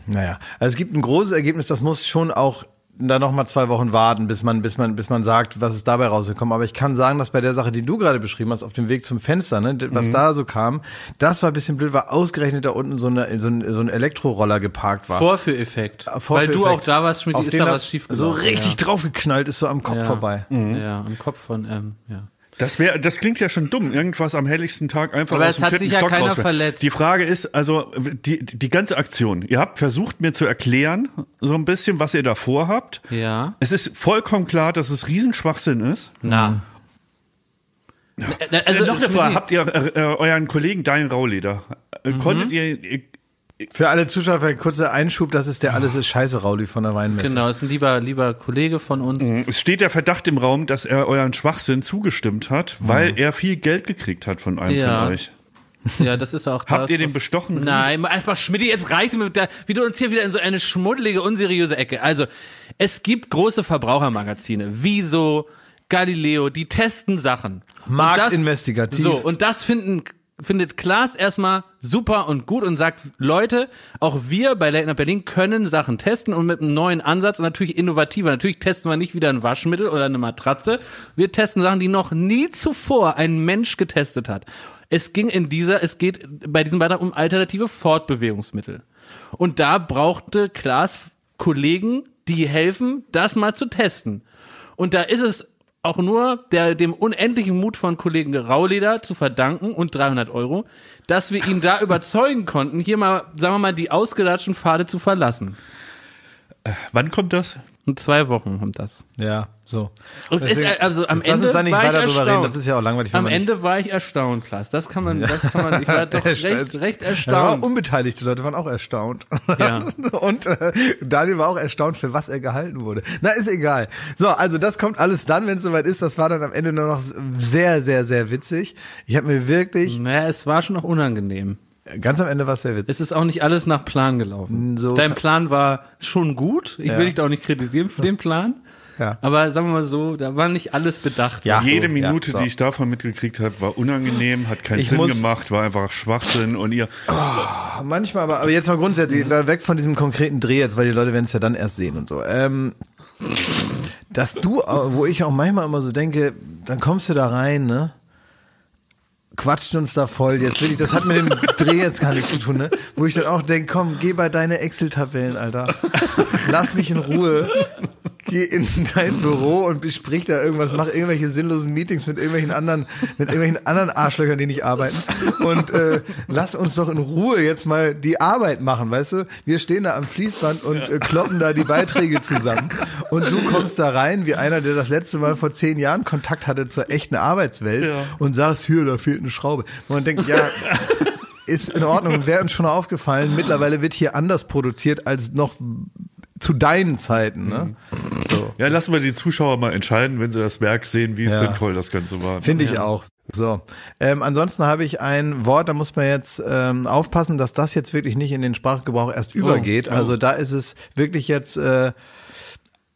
Naja, also es gibt ein großes Ergebnis, das muss schon auch da noch mal zwei Wochen warten, bis man, bis man, bis man sagt, was ist dabei rausgekommen. Aber ich kann sagen, dass bei der Sache, die du gerade beschrieben hast, auf dem Weg zum Fenster, ne, was Mhm. da so kam, das war ein bisschen blöd, weil ausgerechnet da unten so, eine, so, ein, so ein Elektroroller geparkt war. Vorführeffekt. Äh, Weil Vorführeffekt, du auch da warst, Schmidt, ist da was schief So richtig draufgeknallt ist so am Kopf Ja. vorbei. Ja, am Kopf von, ähm, ja. Das wäre, das klingt ja schon dumm. Irgendwas am helligsten Tag einfach Aber aus es dem hat vierten sich ja Stock keiner rauswerfen. verletzt. Die Frage ist, also die, die ganze Aktion. Ihr habt versucht mir zu erklären, so ein bisschen, was ihr da vorhabt. Ja. Es ist vollkommen klar, dass es Riesenschwachsinn ist. Na. Äh, Also Also, noch eine Frage. Habt ihr äh, äh, euren Kollegen Daniel Rauleder, äh, Mhm. konntet ihr, ihr Für alle Zuschauer ein kurzer Einschub, das ist der Alles ist Scheiße Rauli von der Weinmesse. Genau, ist ein lieber, lieber Kollege von uns. es steht der Verdacht im Raum, dass er euren Schwachsinn zugestimmt hat, weil er viel Geld gekriegt hat von einem Ja. von euch. Ja, das ist auch Habt das, ihr den bestochen? Nein, einfach Schmidt, jetzt reicht mit der, wie du uns hier wieder in so eine schmuddelige, unseriöse Ecke. Also, es gibt große Verbrauchermagazine, Wieso, Galileo, die testen Sachen. Marktinvestigativ. So, und das finden, findet Klaas erstmal super und gut und sagt, Leute, auch wir bei Late Night Berlin können Sachen testen und mit einem neuen Ansatz und natürlich innovativer. Natürlich testen wir nicht wieder ein Waschmittel oder eine Matratze. Wir testen Sachen, die noch nie zuvor ein Mensch getestet hat. Es ging in dieser, es geht bei diesem Beitrag um alternative Fortbewegungsmittel. Und da brauchte Klaas Kollegen, die helfen, das mal zu testen. Und da ist es auch nur der, dem unendlichen Mut von Kollegen Rauleder zu verdanken und 300 Euro, dass wir ihn da überzeugen konnten, hier mal, sagen wir mal, die ausgelatschten Pfade zu verlassen. Wann kommt das? In zwei Wochen kommt das. Ja, so. Es ist, Deswegen- also am Jetzt lass Ende uns da nicht war ich weiter drüber erstaunt. reden, das ist ja auch langweilig. Am Ende war ich erstaunt, Klaas. Das kann man, das kann man, ich war doch recht, Erstaunt. recht Ja, erstaunt. unbeteiligte Leute waren auch erstaunt. Ja. Und äh, Daniel war auch erstaunt, für was er gehalten wurde. Na, ist egal. So, also das kommt alles dann, wenn es soweit ist. Das war dann am Ende nur noch sehr, sehr, sehr witzig. Ich habe mir wirklich, Naja, es war schon noch unangenehm. ganz am Ende war es sehr witzig. Es ist auch nicht alles nach Plan gelaufen. So- Dein Plan war schon gut. Ich Ja. will dich da auch nicht kritisieren für den Plan. Ja. Aber sagen wir mal so, da war nicht alles bedacht. Ja. Jede so, Minute, ja, so. die ich davon mitgekriegt habe, war unangenehm, hat keinen Ich Sinn muss- gemacht, war einfach Schwachsinn und ihr. Manchmal, aber, aber jetzt mal grundsätzlich, weg von diesem konkreten Dreh jetzt, weil die Leute werden es ja dann erst sehen und so. Ähm, dass du, äh, wo ich auch manchmal immer so denke, dann kommst du da rein, ne? Quatscht uns da voll jetzt wirklich, das hat mit dem Dreh jetzt gar nichts zu tun, ne? Wo ich dann auch denke, komm, geh bei deine Excel-Tabellen, Alter. Lass mich in Ruhe. Geh in dein Büro und besprich da irgendwas, mach irgendwelche sinnlosen Meetings mit irgendwelchen anderen, mit irgendwelchen anderen Arschlöchern, die nicht arbeiten. Und äh, lass uns doch in Ruhe jetzt mal die Arbeit machen, weißt du? Wir stehen da am Fließband und äh, kloppen da die Beiträge zusammen. Und du kommst da rein, wie einer, der das letzte Mal vor zehn Jahren Kontakt hatte zur echten Arbeitswelt Ja. und sagst, hier, da fehlt eine Schraube. Und man denkt, ja, ist in Ordnung, wäre uns schon aufgefallen. Mittlerweile wird hier anders produziert als noch zu deinen Zeiten, ne? So. Ja, lassen wir die Zuschauer mal entscheiden, wenn sie das Werk sehen, wie Ja. sinnvoll das Ganze war. Finde ich auch. So. Ähm, ansonsten habe ich ein Wort, da muss man jetzt ähm, aufpassen, dass das jetzt wirklich nicht in den Sprachgebrauch erst übergeht. Also da ist es wirklich jetzt, äh,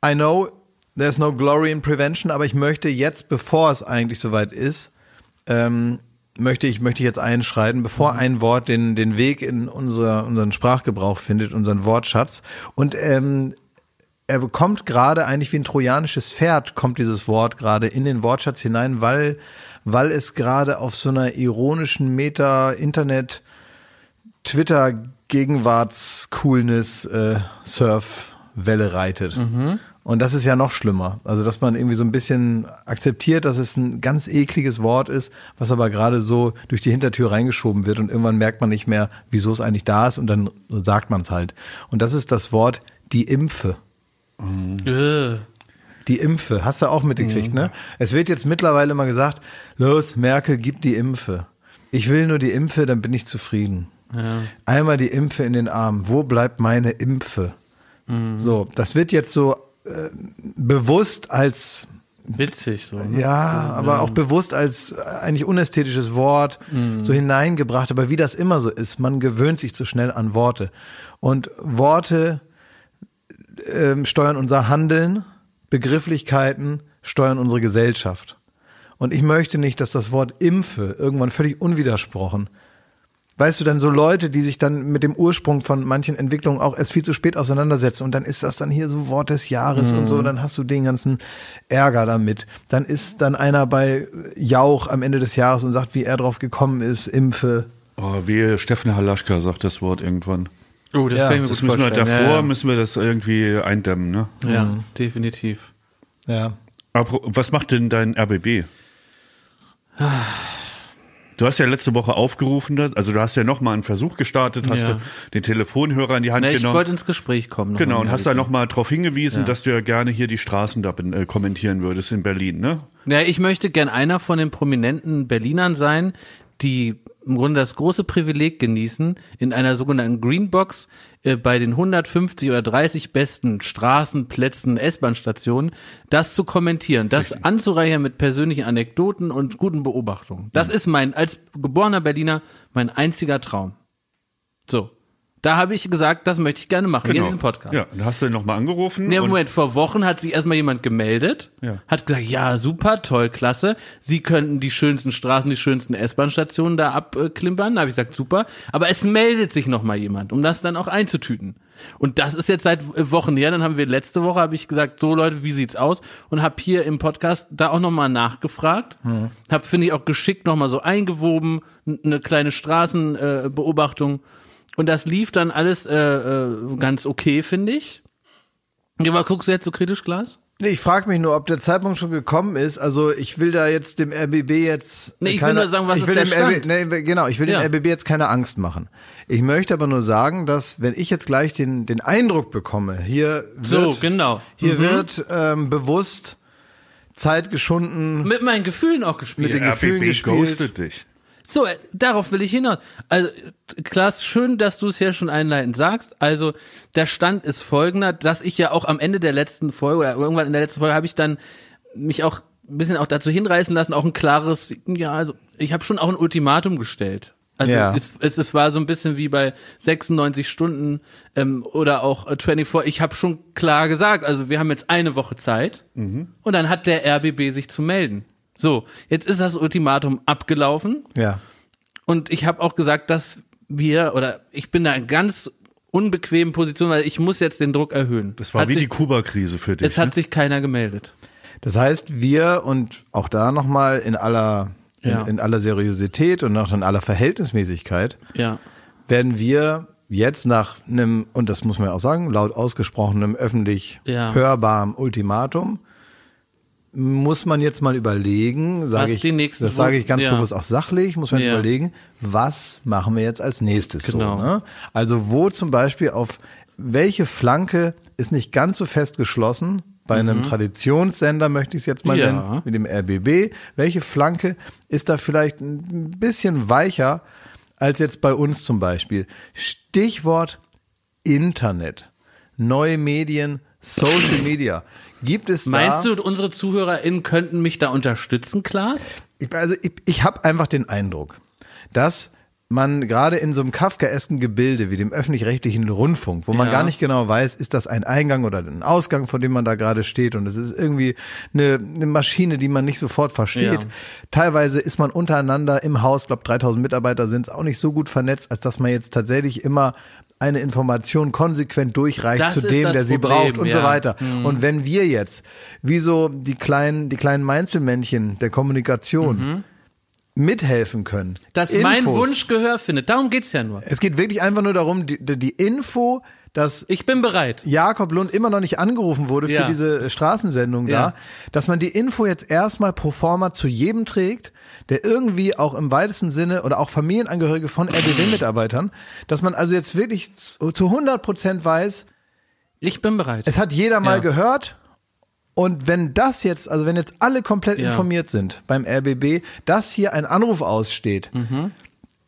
I know there's no glory in prevention, aber ich möchte jetzt, bevor es eigentlich soweit ist, ähm, möchte ich, möchte ich jetzt einschreiten, bevor ein Wort den, den Weg in unser, unseren Sprachgebrauch findet, unseren Wortschatz. Und ähm, er bekommt gerade eigentlich wie ein trojanisches Pferd kommt dieses Wort gerade in den Wortschatz hinein, weil weil es gerade auf so einer ironischen Meta Internet Twitter Gegenwarts Und das ist ja noch schlimmer. Also, dass man irgendwie so ein bisschen akzeptiert, dass es ein ganz ekliges Wort ist, was aber gerade so durch die Hintertür reingeschoben wird und irgendwann merkt man nicht mehr, wieso es eigentlich da ist und dann sagt man es halt. Und das ist das Wort die Impfe. Äh. Die Impfe, hast du auch mitgekriegt, ne? Es wird jetzt mittlerweile immer gesagt, los, Merkel, gib die Impfe. Ich will nur die Impfe, dann bin ich zufrieden. Einmal die Impfe in den Arm. Wo bleibt meine Impfe? So, das wird jetzt so äh, bewusst als Witzig so. Ne? ja, aber auch bewusst als eigentlich unästhetisches Wort so hineingebracht. Aber wie das immer so ist, man gewöhnt sich zu schnell an Worte. Und Worte ähm, steuern unser Handeln, Begrifflichkeiten steuern unsere Gesellschaft. Und ich möchte nicht, dass das Wort Impfe irgendwann völlig unwidersprochen weißt du, dann so Leute, die sich dann mit dem Ursprung von manchen Entwicklungen auch erst viel zu spät auseinandersetzen und dann ist das dann hier so Wort des Jahres und so, und dann hast du den ganzen Ärger damit. Dann ist dann einer bei Jauch am Ende des Jahres und sagt, wie er drauf gekommen ist, Impfe. Oh, wie Steffen Halaschka sagt das Wort irgendwann. Oh, das Ja, kann ich mir Das gut müssen wir vorstellen. davor, ja, ja. müssen wir das irgendwie eindämmen, ne? ja, definitiv. Ja. Aber was macht denn dein RBB? Du hast ja letzte Woche aufgerufen, also du hast ja nochmal einen Versuch gestartet, hast Ja. du den Telefonhörer in die Hand ich genommen. wollte ins Gespräch kommen. Genau, und hast da nochmal darauf hingewiesen, Ja. dass du ja gerne hier die Straßen da äh, kommentieren würdest in Berlin, ne? Ja, ich möchte gern einer von den prominenten Berlinern sein, die im Grunde das große Privileg genießen, in einer sogenannten Greenbox äh, bei den 150 oder 30 besten Straßen, Plätzen, S-Bahn-Stationen, das zu kommentieren, das anzureichern mit persönlichen Anekdoten und guten Beobachtungen. Das ist mein, als geborener Berliner, mein einziger Traum. So. Da habe ich gesagt, das möchte ich gerne machen, hier in diesem Podcast. Genau. Ja, da hast du nochmal angerufen. Nee, Moment, vor Wochen hat sich erstmal jemand gemeldet, Ja. hat gesagt, ja, super, toll, klasse. Sie könnten die schönsten Straßen, die schönsten S-Bahn-Stationen da abklimpern. Da habe ich gesagt, super. Aber es meldet sich nochmal jemand, um das dann auch einzutüten. Und das ist jetzt seit Wochen her. Dann haben wir letzte Woche, habe ich gesagt, so Leute, wie sieht's aus? Und habe hier im Podcast da auch nochmal nachgefragt. Hm. Hab, finde ich, auch geschickt nochmal so eingewoben, eine kleine Straßenbeobachtung. Äh. Und das lief dann alles äh, äh, ganz okay, finde ich. Ja, aber guckst du jetzt so kritisch, Glas? Nee, ich frage mich nur, ob der Zeitpunkt schon gekommen ist. Also ich will da jetzt dem RBB jetzt Nee, ich will nur sagen, was ich ist will der dem Stand? RB, nee, genau, ich will Ja. dem RBB jetzt keine Angst machen. Ich möchte aber nur sagen, dass wenn ich jetzt gleich den den Eindruck bekomme, hier wird So, genau. hier wird ähm, bewusst Zeit geschunden. Mit meinen Gefühlen auch gespielt. Mit den Gefühlen RBB gespielt. ghostet dich. So, äh, darauf will ich hinaus. Also, äh, Klaas, schön, dass du es hier schon einleitend sagst. Also, der Stand ist folgender, dass ich ja auch am Ende der letzten Folge oder irgendwann in der letzten Folge habe ich dann mich auch ein bisschen auch dazu hinreißen lassen, auch ein klares, ja, also ich habe schon auch ein Ultimatum gestellt. Also Ja. es, es, es war so ein bisschen wie bei 96 Stunden ähm, oder auch äh, 24. Ich habe schon klar gesagt, also wir haben jetzt eine Woche Zeit und dann hat der RBB sich zu melden. So, jetzt ist das Ultimatum abgelaufen. Ja. Und ich habe auch gesagt, dass wir, oder ich bin da in ganz unbequemen Position, weil ich muss jetzt den Druck erhöhen. Das war hat wie sich, die Kuba-Krise für dich. Es hat ne? sich keiner gemeldet. Das heißt, wir und auch da nochmal in aller in, Ja. in aller Seriosität und auch in aller Verhältnismäßigkeit Ja. werden wir jetzt nach einem, und das muss man ja auch sagen, laut ausgesprochenem öffentlich Ja. hörbaren Ultimatum, muss man jetzt mal überlegen, sage ich, das sage ich ganz ja. bewusst auch sachlich, muss man jetzt Ja. überlegen, was machen wir jetzt als nächstes Genau. so, ne? Also wo zum Beispiel auf welche Flanke ist nicht ganz so fest geschlossen, bei einem Traditionssender möchte ich es jetzt mal Mhm. Ja. nennen, mit dem RBB, welche Flanke ist da vielleicht ein bisschen weicher als jetzt bei uns zum Beispiel? Stichwort Internet, neue Medien, Social Media. Gibt es Meinst da, du, unsere ZuhörerInnen könnten mich da unterstützen, Klaas? Ich, also ich, ich habe einfach den Eindruck, dass man gerade in so einem kafkaesken Gebilde wie dem öffentlich-rechtlichen Rundfunk, wo man Ja. gar nicht genau weiß, ist das ein Eingang oder ein Ausgang, vor dem man da gerade steht und es ist irgendwie eine, eine Maschine, die man nicht sofort versteht. Ja. Teilweise ist man untereinander im Haus, glaube 3000 Mitarbeiter sind es auch nicht so gut vernetzt, als dass man jetzt tatsächlich immer eine Information konsequent durchreicht Das zu dem, der sie Problem, braucht und ja. so weiter. Und wenn wir jetzt, wie so die kleinen, die kleinen Meinzelmännchen der Kommunikation, mithelfen können. Dass mein Infos. Wunsch Gehör findet. Darum geht's ja nur. Es geht wirklich einfach nur darum, die, die Info, dass Ich bin bereit. Jakob Lund immer noch nicht angerufen wurde Ja. für diese äh, Straßensendung Ja. da, dass man die Info jetzt erstmal pro forma zu jedem trägt, der irgendwie auch im weitesten Sinne oder auch Familienangehörige von RBB-Mitarbeitern, dass man also jetzt wirklich zu zu 100 Prozent weiß, Ich bin bereit. es hat jeder mal Ja. gehört. Und wenn das jetzt, also wenn jetzt alle komplett Ja. informiert sind beim RBB, dass hier ein Anruf aussteht,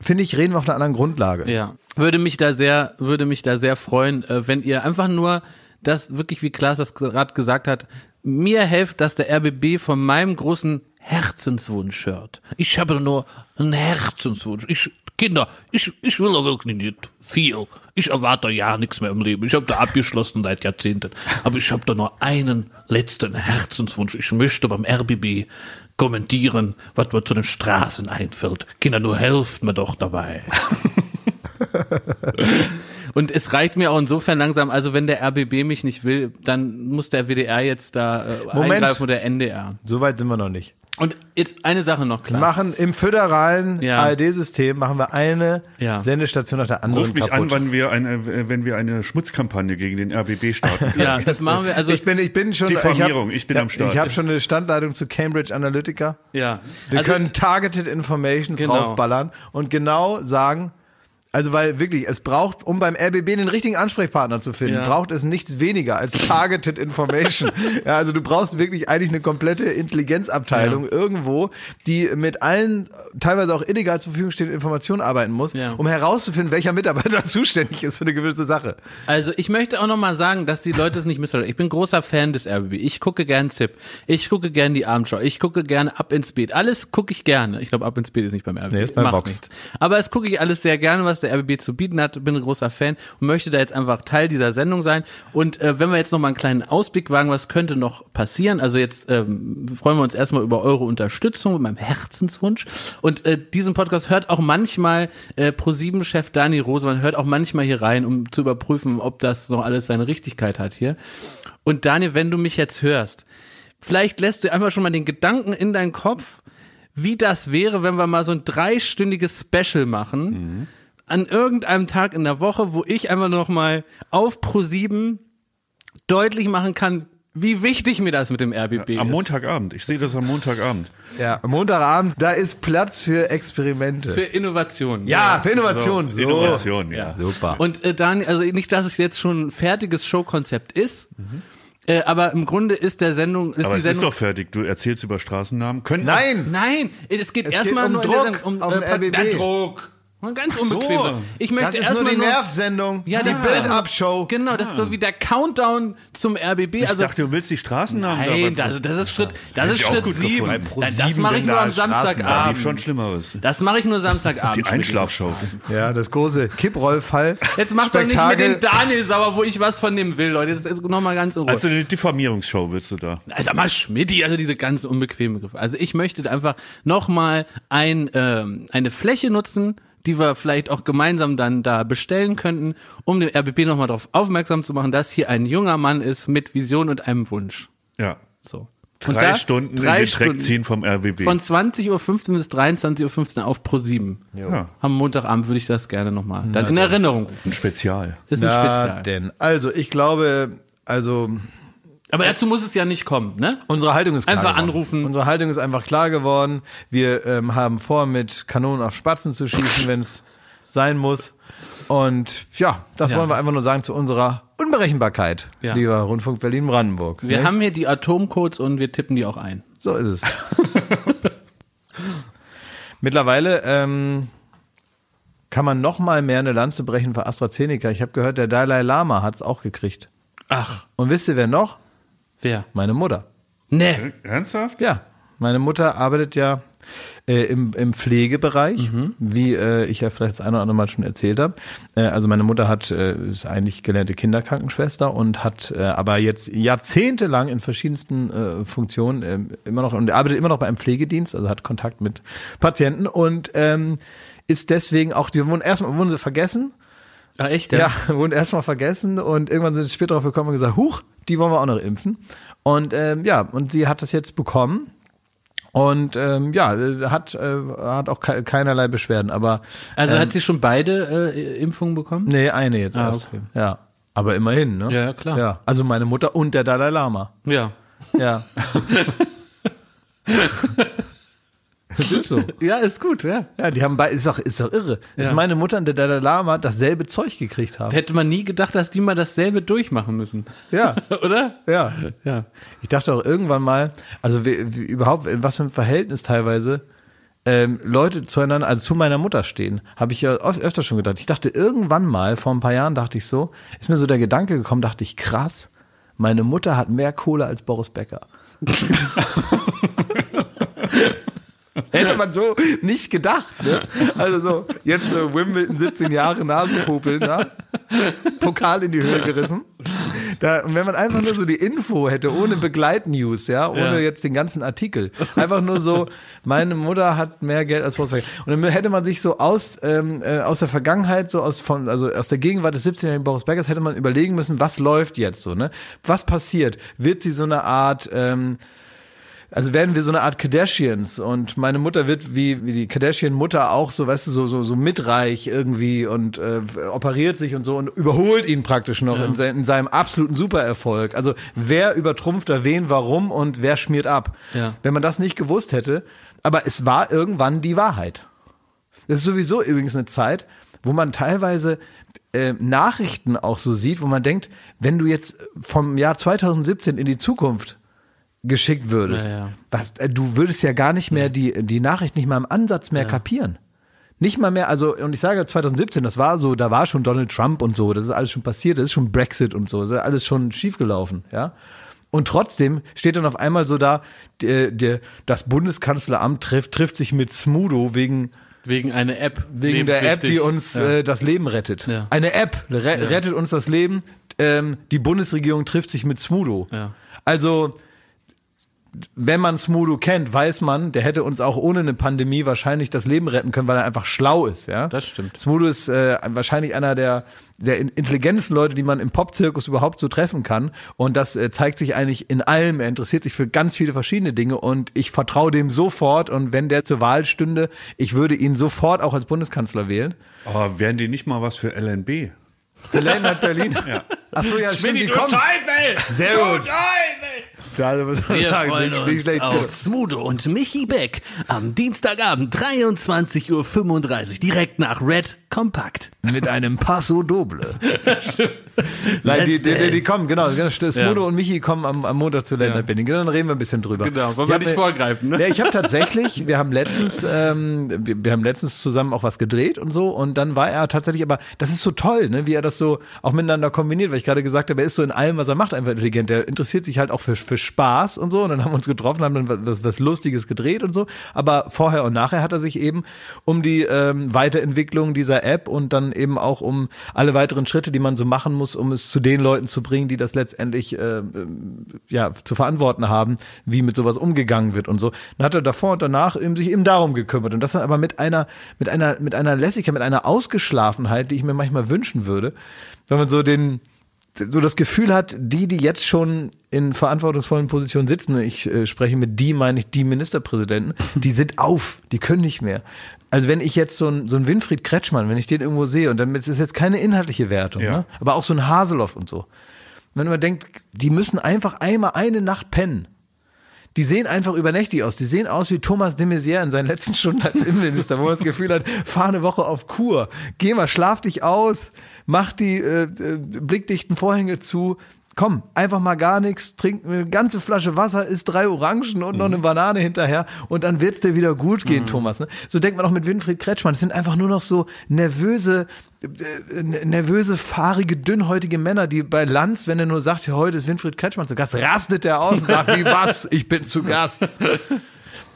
finde ich, reden wir auf einer anderen Grundlage. Mhm. Ja, würde mich da sehr, würde mich da sehr freuen, äh, wenn ihr einfach nur das wirklich, wie Klaas das gerade gesagt hat, mir helft, dass der RBB von meinem großen Herzenswunsch hört. Ich habe nur einen Herzenswunsch. Ich, Kinder, ich, ich will wirklich nicht viel. Ich erwarte ja nichts mehr im Leben. Ich habe da abgeschlossen seit Jahrzehnten. Aber ich habe da nur einen letzten Herzenswunsch. Ich möchte beim RBB kommentieren, was mir zu den Straßen einfällt. Kinder, nur helft mir doch dabei. Und es reicht mir auch insofern langsam, also wenn der RBB mich nicht will, dann muss der WDR jetzt da äh, Moment. eingreifen oder NDR. So weit sind wir noch nicht. Und jetzt eine Sache noch Wir klar. machen im föderalen Ja. ARD-System machen wir eine Ja. Sendestation nach der anderen Ruf mich kaputt. an, wann wir eine, äh, wenn wir eine Schmutzkampagne gegen den RBB starten. Ja, das machen wir, also, ich bin, ich bin schon. Diffamierung, ich, ich bin ja, am Start. Ich habe schon eine Standleitung zu Cambridge Analytica. ja. Wir also, können Targeted Informations Genau. rausballern und genau sagen, also weil wirklich, es braucht, um beim RBB den richtigen Ansprechpartner zu finden, Ja. braucht es nichts weniger als Targeted Information. ja, also du brauchst wirklich eigentlich eine komplette Intelligenzabteilung Ja. irgendwo, die mit allen teilweise auch illegal zur Verfügung stehenden Informationen arbeiten muss, Ja. um herauszufinden, welcher Mitarbeiter zuständig ist für eine gewisse Sache. Also ich möchte auch noch mal sagen, dass die Leute es nicht missverstehen. Ich bin großer Fan des RBB. Ich gucke gern ZIP. Ich gucke gern die Abendschau. Ich gucke gerne Ab ins Beet. Alles gucke ich gerne. Ich glaube, Ab ins Beet ist nicht beim RBB. Nee, ist bei Macht Vox. nichts. Aber es gucke ich alles sehr gerne, was der RBB zu bieten hat. Bin ein großer Fan und möchte da jetzt einfach Teil dieser Sendung sein. Und äh, wenn wir jetzt noch mal einen kleinen Ausblick wagen, was könnte noch passieren? Also jetzt ähm, freuen wir uns erstmal über eure Unterstützung mit meinem Herzenswunsch. Und äh, diesen Podcast hört auch manchmal äh, Pro7-Chef Dani Rosemann, hört auch manchmal hier rein, um zu überprüfen, ob das noch alles seine Richtigkeit hat hier. Und Daniel, wenn du mich jetzt hörst, vielleicht lässt du einfach schon mal den Gedanken in deinen Kopf, wie das wäre, wenn wir mal so ein dreistündiges Special machen, an irgendeinem Tag in der Woche, wo ich einfach noch mal auf Pro7 deutlich machen kann, wie wichtig mir das mit dem RBB Am ist. Montagabend. Ich sehe das am Montagabend. Ja, am Montagabend, da ist Platz für Experimente. Für Innovation. ja, für Innovation. So. Innovation, ja. Super. Und äh, Daniel, also nicht, dass es jetzt schon ein fertiges Showkonzept ist, äh, aber im Grunde ist der Sendung, ist Aber die es ist Sendung. doch fertig. Du erzählst über Straßennamen. Können Nein! Nein, es geht Es erstmal geht um nur Druck Sendung, um auf den äh, RBB. Der Druck. Und Ganz unbequem. so. Ich Das möchte ist nur die Nervsendung, Ja, die das ist Build-Up-Show. Genau, das ist so wie der Countdown zum RBB. Ich also dachte, du willst die Straßennamen Nein, da das, das ist Schritt, das ist ich Schritt gut sieben. gefunden. Pro Nein, sieben Das mache ich nur am Samstagabend. schon Schlimmeres. Das mache ich nur Samstagabend. Die Einschlafshow. Ja, das große Kipprollfall. Jetzt macht doch nicht mit dem Daniel sauer, wo ich was von dem will, Leute. Das ist nochmal ganz in Ruhe. Also eine Diffamierungsshow willst du da? Also mal Schmidti, also diese ganz unbequeme Begriffe. Also ich möchte einfach nochmal ein, ähm, eine Fläche nutzen, die wir vielleicht auch gemeinsam dann da bestellen könnten, um den RBB nochmal darauf aufmerksam zu machen, dass hier ein junger Mann ist mit Vision und einem Wunsch. Ja. So. Drei Und da- Stunden drei in den Dreck Stunden ziehen vom RBB. Von 20.15 Uhr bis 23.15 Uhr auf Pro 7. ja. Am Montagabend würde ich das gerne nochmal dann in Erinnerung rufen. Ein Spezial. Ist ein Na Spezial. denn. Also, ich glaube, also Aber dazu muss es ja nicht kommen, ne? unsere Haltung ist klar Einfach geworden. anrufen. Unsere Haltung ist einfach klar geworden. Wir ähm, haben vor, mit Kanonen auf Spatzen zu schießen, wenn es sein muss. Und ja, das Ja. wollen wir einfach nur sagen zu unserer Unberechenbarkeit, Ja. lieber Rundfunk Berlin-Brandenburg. Wir nicht? haben hier die Atomcodes und wir tippen die auch ein. So ist es. Mittlerweile ähm, kann man noch mal mehr eine Lanze brechen für AstraZeneca. Ich habe gehört, der Dalai Lama hat es auch gekriegt. Ach, Und wisst ihr, wer noch? Wer? Meine Mutter. Ne. Ernsthaft? Ja, meine Mutter arbeitet ja äh, im, im Pflegebereich, wie äh, ich ja vielleicht das eine oder andere Mal schon erzählt habe. Äh, also meine Mutter hat äh, ist eigentlich gelernte Kinderkrankenschwester und hat äh, aber jetzt jahrzehntelang in verschiedensten äh, Funktionen äh, immer noch und arbeitet immer noch bei einem Pflegedienst, also hat Kontakt mit Patienten und ähm, ist deswegen auch, die wurden erstmal wurden sie vergessen, Ah, echt? ja, wurden erstmal vergessen und irgendwann sind sie später darauf gekommen und gesagt, huch, die wollen wir auch noch impfen. Und ähm, ja, und sie hat das jetzt bekommen. Und ähm, ja, äh, hat, äh, hat auch ke keinerlei Beschwerden, aber Also ähm, hat sie schon beide äh, Impfungen bekommen? nee, eine jetzt Ah, erst. okay. Ja, aber immerhin, ne? Ja, klar. Ja, also meine Mutter und der Dalai Lama. Ja. Ja. Das ist so. Ja, ist gut, ja. Ja, die haben bei, ist doch, ist doch irre, dass Ja. meine Mutter und der Dalai Lama dasselbe Zeug gekriegt haben. Hätte man nie gedacht, dass die mal dasselbe durchmachen müssen. Ja, Oder? ja. Ja. Ich dachte auch irgendwann mal, also wie, wie, überhaupt, in was für einem Verhältnis teilweise ähm, Leute zueinander, also zu meiner Mutter stehen, habe ich ja oft, öfter schon gedacht. Ich dachte irgendwann mal, vor ein paar Jahren dachte ich so, ist mir so der Gedanke gekommen, dachte ich, krass, meine Mutter hat mehr Kohle als Boris Becker. Hätte man so nicht gedacht. Ne? Also so, jetzt so Wimbledon 17 Jahre Nasenpopel, ne? Pokal in die Höhe gerissen. Da, und wenn man einfach nur so die Info hätte, ohne Begleitnews, ja, ohne Ja. jetzt den ganzen Artikel. Einfach nur so, meine Mutter hat mehr Geld als Volkswagen. Und dann hätte man sich so aus, ähm, äh, aus der Vergangenheit, so aus von, also aus der Gegenwart des 17-jährigen Boris Beckers, hätte man überlegen müssen, was läuft jetzt so, ne? Was passiert? Wird sie so eine Art, ähm, also werden wir so eine Art Kardashians und meine Mutter wird wie, wie die Kardashian-Mutter auch so, weißt du, so, so, so mitreich irgendwie und äh, operiert sich und so und überholt ihn praktisch noch in, se in seinem absoluten Supererfolg. Also wer übertrumpft da wen, warum und wer schmiert ab. Ja. Wenn man das nicht gewusst hätte, aber es war irgendwann die Wahrheit. Das ist sowieso übrigens eine Zeit, wo man teilweise äh, Nachrichten auch so sieht, wo man denkt, wenn du jetzt vom Jahr 2017 in die Zukunft geschickt würdest, Ja, ja. was, äh, du würdest ja gar nicht mehr die, die Nachricht nicht mal im Ansatz mehr kapieren. Nicht mal mehr, also, und ich sage 2017, das war so, da war schon Donald Trump und so, das ist alles schon passiert, das ist schon Brexit und so, das ist alles schon schiefgelaufen, ja. Und trotzdem steht dann auf einmal so da, der, der, das Bundeskanzleramt trifft, trifft sich mit Smudo wegen, Wegen einer App. wegen der App, die uns Ja. äh, das Leben rettet. Ja. Eine App re rettet uns das Leben. Ähm, die Bundesregierung trifft sich mit Smudo. Ja. Also wenn man Smudo kennt, weiß man, der hätte uns auch ohne eine Pandemie wahrscheinlich das Leben retten können, weil er einfach schlau ist, ja. Das stimmt. Smudo ist äh, wahrscheinlich einer der der in- intelligentesten Leute, die man im Popzirkus überhaupt so treffen kann. Und das äh, zeigt sich eigentlich in allem. Er interessiert sich für ganz viele verschiedene Dinge und ich vertraue dem sofort. Und wenn der zur Wahl stünde, ich würde ihn sofort auch als Bundeskanzler wählen. Aber wären die nicht mal was für LNB? Der Länder Berlin. Ach so, ja, stimmt, die kommen. Teufel! Sehr gut. Ja, also, muss man Wir sagen, freuen nicht- nicht uns auf Smudo und Michi Beck am Dienstagabend 23.35 Uhr direkt nach Red Compact. Mit einem Passo Doble. Nein, die, die, die, die kommen, genau. genau, Smudo Ja. und Michi kommen am, am Montag zu Länder Ja. Berlin. Genau, dann reden wir ein bisschen drüber. Genau, wollen Ich wir nicht vorgreifen, ne? Ja, ich habe tatsächlich, wir haben letztens, ähm, wir, wir haben letztens zusammen auch was gedreht und so und dann war er tatsächlich, aber das ist so toll, ne, wie er das so auch miteinander kombiniert, weil ich gerade gesagt habe, er ist so in allem, was er macht, einfach intelligent. Der interessiert sich halt auch für, für Spaß und so. Und dann haben wir uns getroffen, haben dann was, was Lustiges gedreht und so, aber vorher und nachher hat er sich eben um die ähm, Weiterentwicklung dieser App und dann eben auch um alle weiteren Schritte, die man so machen muss, um es zu den Leuten zu bringen, die das letztendlich äh, ja, zu verantworten haben, wie mit sowas umgegangen wird und so. Dann hat er davor und danach eben sich eben darum gekümmert. Und das dann aber mit einer, mit einer, mit einer Lässigkeit, mit einer Ausgeschlafenheit, die ich mir manchmal wünschen würde, wenn man so den, so das Gefühl hat, die, die jetzt schon in verantwortungsvollen Positionen sitzen, ich äh, spreche mit die, meine ich die Ministerpräsidenten, die sind auf, die können nicht mehr. Also wenn ich jetzt so ein, so ein Winfried Kretschmann, wenn ich den irgendwo sehe, und damit ist jetzt keine inhaltliche Wertung, Ja. ne? aber auch so ein Haseloff und so. Wenn man denkt, die müssen einfach einmal eine Nacht pennen. Die sehen einfach übernächtig aus. Die sehen aus wie Thomas de Maizière in seinen letzten Stunden als Innenminister, wo man das Gefühl hat, fahr eine Woche auf Kur. Geh mal, schlaf dich aus, mach die äh, äh, blickdichten Vorhänge zu. Komm, einfach mal gar nichts, trink eine ganze Flasche Wasser, isst drei Orangen und noch eine Banane hinterher und dann wird's dir wieder gut gehen, Thomas. Ne? So denkt man auch mit Winfried Kretschmann. Es sind einfach nur noch so nervöse, äh, nervöse, fahrige, dünnhäutige Männer, die bei Lanz, wenn er nur sagt, ja, heute ist Winfried Kretschmann zu Gast, rastet er aus und sagt, wie was? Ich bin zu Gast.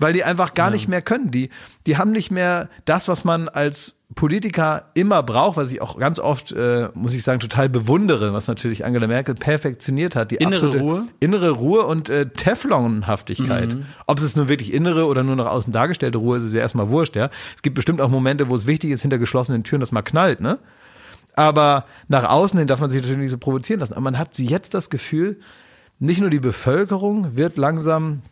Weil die einfach gar nicht mehr können. Die, die haben nicht mehr das, was man als Politiker immer braucht, was ich auch ganz oft, äh, muss ich sagen, total bewundere, was natürlich Angela Merkel perfektioniert hat. Die Innere Ruhe? Innere Ruhe und äh, Teflonhaftigkeit. Ob es nur wirklich innere oder nur nach außen dargestellte Ruhe ist, ist ja erstmal wurscht, ja. Es gibt bestimmt auch Momente, wo es wichtig ist, hinter geschlossenen Türen, dass mal knallt, ne? Aber nach außen hin darf man sich natürlich nicht so provozieren lassen. Aber man hat jetzt das Gefühl, nicht nur die Bevölkerung wird langsam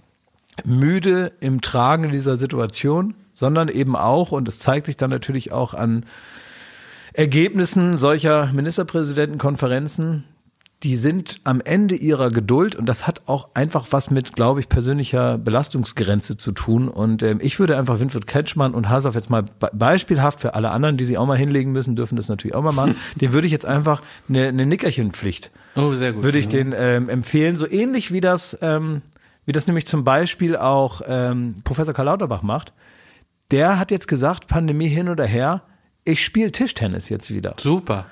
müde im Tragen dieser Situation, sondern eben auch, und es zeigt sich dann natürlich auch an Ergebnissen solcher Ministerpräsidentenkonferenzen, die sind am Ende ihrer Geduld und das hat auch einfach was mit, glaube ich, persönlicher Belastungsgrenze zu tun. Und ähm, ich würde einfach Winfried Kretschmann und Hasoff jetzt mal be beispielhaft für alle anderen, die sie auch mal hinlegen müssen, dürfen das natürlich auch mal machen, den würde ich jetzt einfach eine, eine Nickerchenpflicht Oh, sehr gut. würde ich den ähm, empfehlen. So ähnlich wie das, ähm, wie das nämlich zum Beispiel auch ähm, Professor Karl Lauterbach macht. Der hat jetzt gesagt, Pandemie hin oder her, ich spiele Tischtennis jetzt wieder. Super.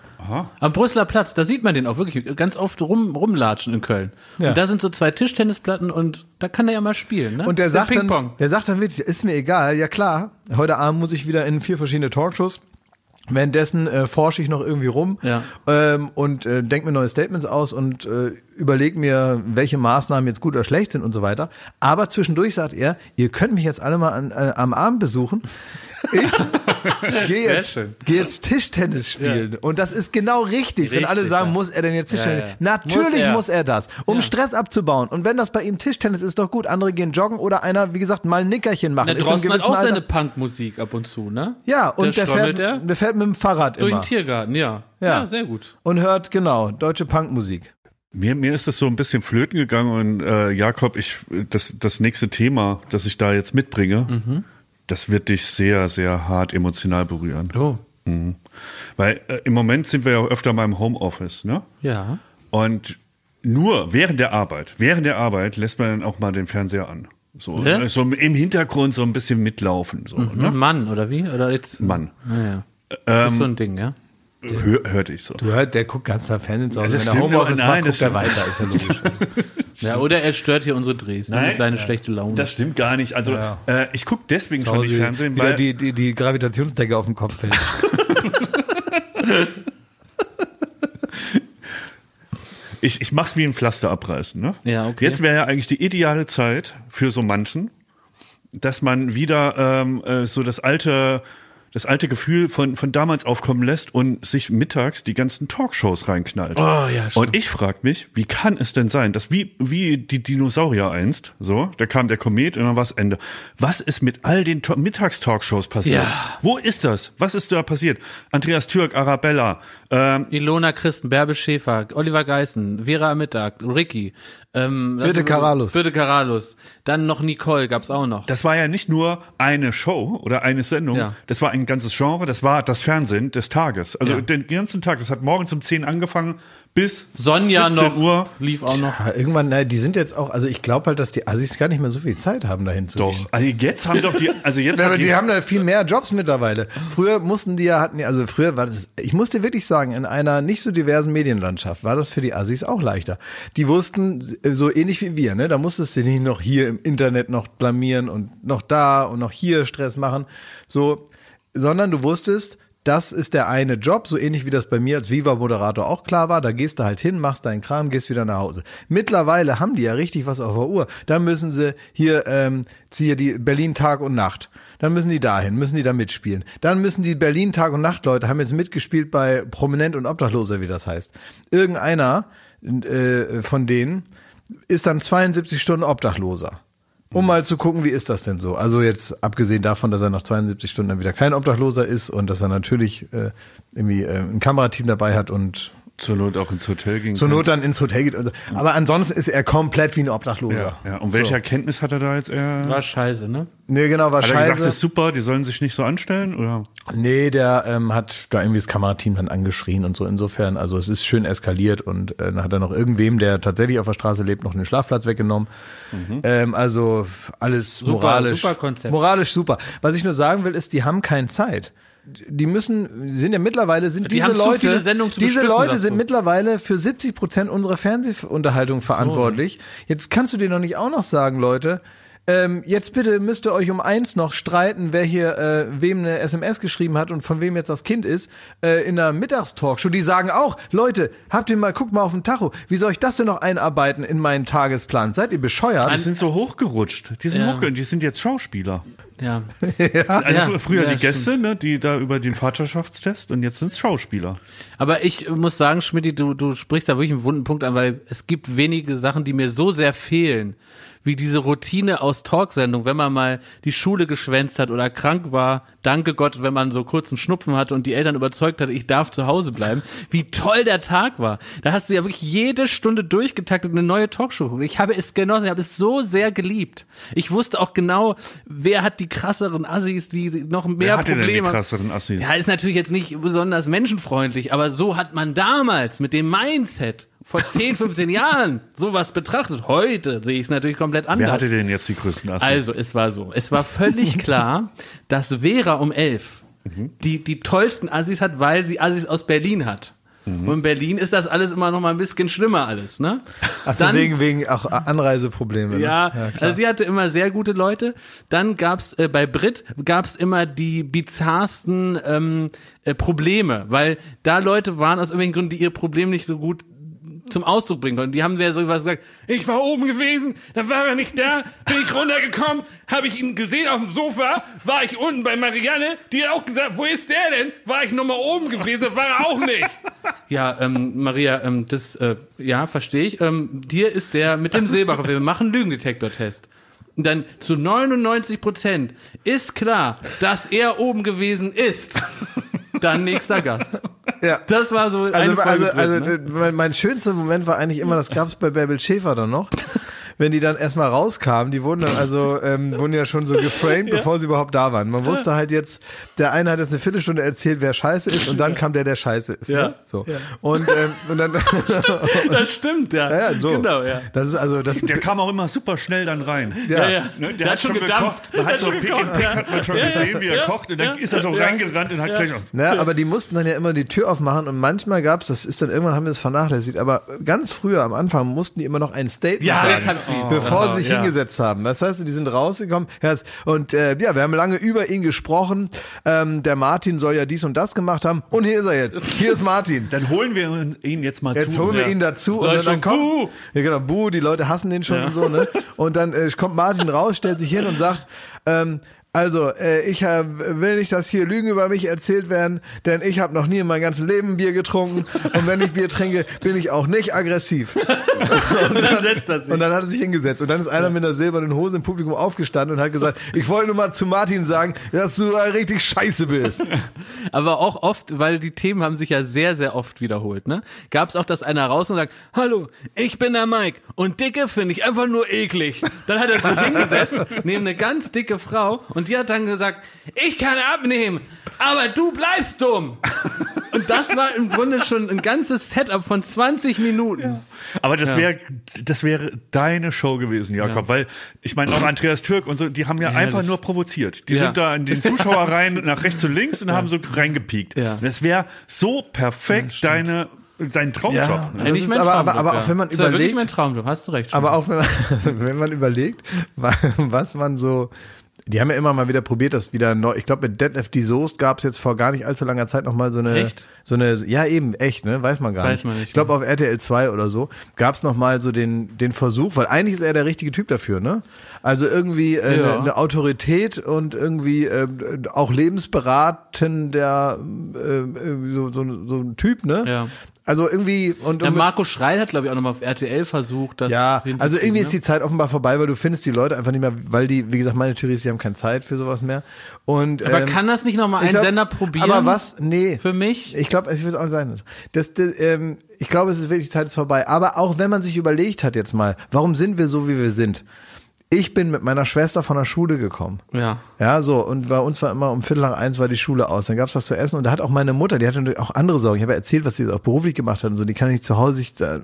Am Brüsseler Platz, da sieht man den auch wirklich ganz oft rum, rumlatschen in Köln. Ja. Und da sind so zwei Tischtennisplatten und da kann er ja mal spielen. Ne? Und der ja sagt dann, Ping-Pong. der sagt dann wirklich, ist mir egal, ja klar, heute Abend muss ich wieder in vier verschiedene Talkshows. Währenddessen äh, forsche ich noch irgendwie rum Ja. ähm, und äh, denke mir neue Statements aus und äh, überlege mir, welche Maßnahmen jetzt gut oder schlecht sind und so weiter. Aber zwischendurch sagt er, ihr könnt mich jetzt alle mal an, äh, am Abend besuchen. Ich gehe jetzt, geh jetzt Tischtennis spielen. Und das ist genau richtig. Wenn alle Richtig, sagen, ja. muss er denn jetzt Tischtennis? Ja, ja. Natürlich Muss muss er. er, das, um Ja. Stress abzubauen. Und wenn das bei ihm Tischtennis ist, doch gut. Andere gehen joggen oder einer, wie gesagt, mal ein Nickerchen machen. Der Drosten hat auch Alter- seine Punkmusik ab und zu, ne? Ja, und Der der, fährt, er? der fährt mit dem Fahrrad Durch immer. den Tiergarten, ja. Ja. Ja, sehr gut. und hört genau deutsche Punkmusik. Mir, mir ist das so ein bisschen flöten gegangen und äh, Jakob, ich das, das nächste Thema, das ich da jetzt mitbringe, Mhm. Das wird dich sehr, sehr hart emotional berühren. Oh. Weil äh, im Moment sind wir ja öfter mal im Homeoffice, ne? Ja. Und nur während der Arbeit, während der Arbeit lässt man dann auch mal den Fernseher an. So, Ja? so im Hintergrund so ein bisschen mitlaufen. So, ne? Mann, oder wie? Oder jetzt? Mann. Naja. Das ist so ein Ding, ja. Hör, hörte ich so. Du hört, der guckt ganz nach Fernsehen zu Hause. Das Wenn er stimmt, Homeoffice nein, macht, das guckt er weiter, ist ja logisch. Ja, oder er stört hier unsere Drehs ne, mit seiner schlechten Laune. Das stimmt gar nicht. Also äh, ich gucke deswegen schon nicht Fernsehen, wieder weil die, die, die Gravitationsdecke auf dem Kopf fällt. ich, ich mach's wie ein Pflaster abreißen. Ne? Ja, okay. Jetzt wäre ja eigentlich die ideale Zeit für so manchen, dass man wieder ähm, äh, so das alte das alte Gefühl von, von damals aufkommen lässt und sich mittags die ganzen Talkshows reinknallt. Oh, ja, stimmt. und ich frage mich, wie kann es denn sein, dass wie, wie die Dinosaurier einst, so, da kam der Komet und dann war's Ende. Was ist mit all den To- Mittagstalkshows passiert? Ja. Wo ist das? Was ist da passiert? Andreas Türk, Arabella, ähm, Ilona Christen, Bärbe Schäfer, Oliver Geißen, Vera am Mittag, Ricky, ähm, Birte lass- Karalus. Birte Karalus. Dann noch Nicole gab's auch noch. Das war ja nicht nur eine Show oder eine Sendung, Ja. das war ein ganzes Genre, das war das Fernsehen des Tages. Also Ja. den ganzen Tag, das hat morgens um 10 angefangen bis Sonja 17 noch Uhr. lief auch noch. Ja, irgendwann, na, die sind jetzt auch, also ich glaube halt, dass die Assis gar nicht mehr so viel Zeit haben, dahin zu Doch, gehen. also jetzt haben doch die, also jetzt Ja, aber die haben da viel mehr Jobs mittlerweile. Früher mussten die ja, hatten die, also früher war das, ich muss dir wirklich sagen, in einer nicht so diversen Medienlandschaft war das für die Assis auch leichter. Die wussten, so ähnlich wie wir, ne, da musstest du nicht noch hier im Internet noch blamieren und noch da und noch hier Stress machen, so, sondern du wusstest, das ist der eine Job, so ähnlich wie das bei mir als Viva-Moderator auch klar war. Da gehst du halt hin, machst deinen Kram, gehst wieder nach Hause. Mittlerweile haben die ja richtig was auf der Uhr. Da müssen sie hier, ähm, hier die Berlin Tag und Nacht. Dann müssen die dahin, müssen die da mitspielen. Dann müssen die Berlin Tag und Nacht Leute haben jetzt mitgespielt bei Prominent und Obdachloser, wie das heißt. Irgendeiner äh, von denen ist dann 72 Stunden Obdachloser. Um mal zu gucken, wie ist das denn so? Also jetzt abgesehen davon, dass er nach 72 Stunden dann wieder kein Obdachloser ist und dass er natürlich äh, irgendwie äh, ein Kamerateam dabei hat und zur Not auch ins Hotel ging. zur Not dann ins Hotel geht. Und so. Aber ansonsten ist er komplett wie ein Obdachloser. Ja, und welche Erkenntnis hat er da jetzt eher? War scheiße, ne? Nee, genau, war Hat er gesagt, scheiße. das ist super, die sollen sich nicht so anstellen? Oder? Nee, der ähm, hat da irgendwie das Kamerateam dann angeschrien und so. Insofern, also es ist schön eskaliert und äh, dann hat er noch irgendwem, der tatsächlich auf der Straße lebt, noch einen Schlafplatz weggenommen. Ähm, also alles moralisch. super Konzept. Moralisch super. Was ich nur sagen will, ist, die haben keine Zeit. Die müssen, die sind ja mittlerweile, sind Die diese haben zu Leute, viele Sendungen zu diese Leute sind du. mittlerweile für 70 Prozent unserer Fernsehunterhaltung verantwortlich. Jetzt kannst du dir noch nicht auch noch sagen, Leute, ähm, jetzt bitte müsst ihr euch um eins noch streiten, wer hier äh, wem eine SMS geschrieben hat und von wem jetzt das Kind ist, äh, in einer Mittagstalkshow. Die sagen auch, Leute, habt ihr mal, guckt mal auf den Tacho, wie soll ich das denn noch einarbeiten in meinen Tagesplan? Seid ihr bescheuert? Die sind so hochgerutscht. Die sind Ja. hochgerutscht. Die sind jetzt Schauspieler. Ja. Also Ja, früher ja, die Gäste, ne, die da über den Vaterschaftstest und jetzt sind's Schauspieler. Aber ich muss sagen, Schmidt, du, du sprichst da wirklich einen wunden Punkt an, weil es gibt wenige Sachen, die mir so sehr fehlen, wie diese Routine aus Talksendung, wenn man mal die Schule geschwänzt hat oder krank war, danke Gott, wenn man so kurzen Schnupfen hatte und die Eltern überzeugt hat, ich darf zu Hause bleiben, wie toll der Tag war. Da hast du ja wirklich jede Stunde durchgetaktet eine neue Talkshow. Ich habe es genossen, ich habe es so sehr geliebt. Ich wusste auch genau, wer hat die krasseren Assis, die noch mehr Wer hatte denn die Probleme krasseren Assis? ja, ist natürlich jetzt nicht besonders menschenfreundlich, aber so hat man damals mit dem Mindset vor 10, 15 Jahren sowas betrachtet. Heute sehe ich es natürlich komplett anders. Wer hatte denn jetzt die größten Assis? Also, es war so. Es war völlig klar, dass Vera um elf die, die tollsten Assis hat, weil sie Assis aus Berlin hat. Und in Berlin ist das alles immer noch mal ein bisschen schlimmer alles, ne? Achso, Dann- wegen, wegen auch Anreiseprobleme. Ja, ne? klar. also sie hatte immer sehr gute Leute. Dann gab's äh, bei Brit gab's immer die bizarrsten ähm, äh, Probleme, weil da Leute waren aus irgendwelchen Gründen, die ihr Problem nicht so gut zum Ausdruck bringen konnten. Die haben ja so was gesagt, ich war oben gewesen, da war er nicht da, bin ich runtergekommen, habe ich ihn gesehen auf dem Sofa, war ich unten bei Marianne, die hat auch gesagt, wo ist der denn? War ich nochmal oben gewesen, das war er auch nicht. Ja, ähm, Maria, ähm, das, äh, ja, verstehe ich. Ähm, dir ist der mit dem Silbacher, wir machen Lügendetektor-Test. Und dann zu 99 Prozent ist klar, dass er oben gewesen ist. Dann nächster Gast. Ja. Das war so Also, also, also ne? mein, mein schönster Moment war eigentlich immer, das gab es bei Bärbel Schäfer dann noch. Wenn die dann erstmal rauskamen, die wurden dann also, ähm, wurden ja schon so geframed, bevor sie überhaupt da waren. Man wusste halt jetzt, der eine hat jetzt eine Viertelstunde erzählt, wer scheiße ist, und dann kam der, der scheiße ist. Ja. Ne? So. Und, ähm, und dann, Das stimmt, ja. ja, ja, so. Genau, ja. Das ist also, das, Der kam auch immer super schnell dann rein. ja. ja. Ne, der, Der hat, hat schon gedampft. Man Der hat so Pick schon and Pick hat man schon ja. gesehen, wie er Ja. kocht. Und dann Ja. ist er so Ja. reingerannt und hat gleich auf. Naja, aber die mussten dann ja immer die Tür aufmachen und manchmal gab's, das ist dann irgendwann haben wir es vernachlässigt, aber ganz früher am Anfang mussten die immer noch ein Statement Ja, sagen, lieb. bevor Oh, sie sich ja. hingesetzt haben. Das heißt, die sind rausgekommen und äh, ja, wir haben lange über ihn gesprochen. Ähm, der Martin soll ja dies und das gemacht haben und hier ist er jetzt. Hier ist Martin. Dann holen wir ihn jetzt mal Jetzt zu. holen wir Ja. ihn dazu und dann, dann kommt, Buh! ja genau, Buh, die Leute hassen den schon und so, ne? Und dann äh, kommt Martin raus, stellt sich hin und sagt, ähm, also, äh, ich äh, will nicht, dass hier Lügen über mich erzählt werden, denn ich habe noch nie in meinem ganzen Leben Bier getrunken und wenn ich Bier trinke, bin ich auch nicht aggressiv. Und dann setzt er sich. Und dann hat er sich hingesetzt und dann ist einer mit einer silbernen Hose im Publikum aufgestanden und hat gesagt, ich wollte nur mal zu Martin sagen, dass du da richtig scheiße bist. Aber auch oft, weil die Themen haben sich ja sehr, sehr oft wiederholt, ne? Gab es auch, dass einer raus und sagt, hallo, ich bin der Mike und Dicke finde ich einfach nur eklig. Dann hat er sich hingesetzt, neben eine ganz dicke Frau und die hat dann gesagt, ich kann abnehmen, aber du bleibst dumm. Und das war im Grunde schon ein ganzes Setup von 20 Minuten. Aber das wäre das wäre deine Show gewesen, Jakob, Ja. weil ich meine auch Andreas Türk und so, die haben ja Herrlich. einfach nur provoziert. Die Ja. sind da in den Zuschauer rein nach rechts und links und haben so reingepiekt. Ja. Das wäre so perfekt deine dein Traumjob. Ja. Das Eigentlich ist mein aber- Traumjob, aber auch ja. wenn man das ist ja wirklich überlegt- mein Traumjob, hast du recht. Aber auch wenn man, wenn man überlegt, wa- was man so, die haben ja immer mal wieder probiert, das wieder neu. Ich glaube, mit Deadlift die Soest gab es jetzt vor gar nicht allzu langer Zeit noch mal so eine, Echt? so eine, ja eben echt, ne, weiß man gar Weiß nicht. man nicht, ich glaube ne? auf RTL 2 oder so gab es noch mal so den den Versuch, weil eigentlich ist er der richtige Typ dafür, ne? Also irgendwie äh, Ja. eine, eine Autorität und irgendwie äh, auch lebensberatender äh, so, so, so ein Typ, ne? Ja. Also irgendwie und, ja, Marco Schreil hat, glaube ich, auch nochmal auf RTL versucht, das ja, also irgendwie ist ne? die Zeit offenbar vorbei, weil du findest die Leute einfach nicht mehr, weil die, wie gesagt, meine Theorie ist, die haben keine Zeit für sowas mehr. Und, Aber ähm, kann das nicht nochmal ein glaub- Sender probieren? Aber was? Nee. Für mich? Ich glaube, ich will es auch nicht sein. Das, das, ähm, ich glaube, es ist wirklich, die Zeit ist vorbei. Aber auch wenn man sich überlegt hat jetzt mal, warum sind wir so, wie wir sind? Ich bin mit meiner Schwester von der Schule gekommen. Ja. Ja, so, und bei uns war immer um Viertel nach eins war die Schule aus. Dann gab's was zu essen und da hat auch meine Mutter, die hatte natürlich auch andere Sorgen. Ich habe ja erzählt, was sie auch beruflich gemacht hat und so, die kann nicht zu Hause sich, äh,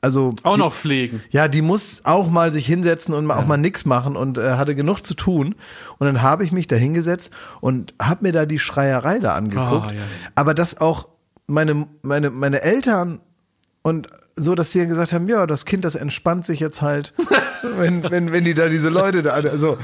also. Auch die, noch pflegen. Ja, die muss auch mal sich hinsetzen und mal auch mal nix machen und äh, hatte genug zu tun. Und dann habe ich mich da hingesetzt und habe mir da die Schreierei da angeguckt. Ah, ja. Aber dass auch meine, meine, meine Eltern und so, dass die dann gesagt haben, ja, das Kind, das entspannt sich jetzt halt, wenn, wenn, wenn die da diese Leute da, also,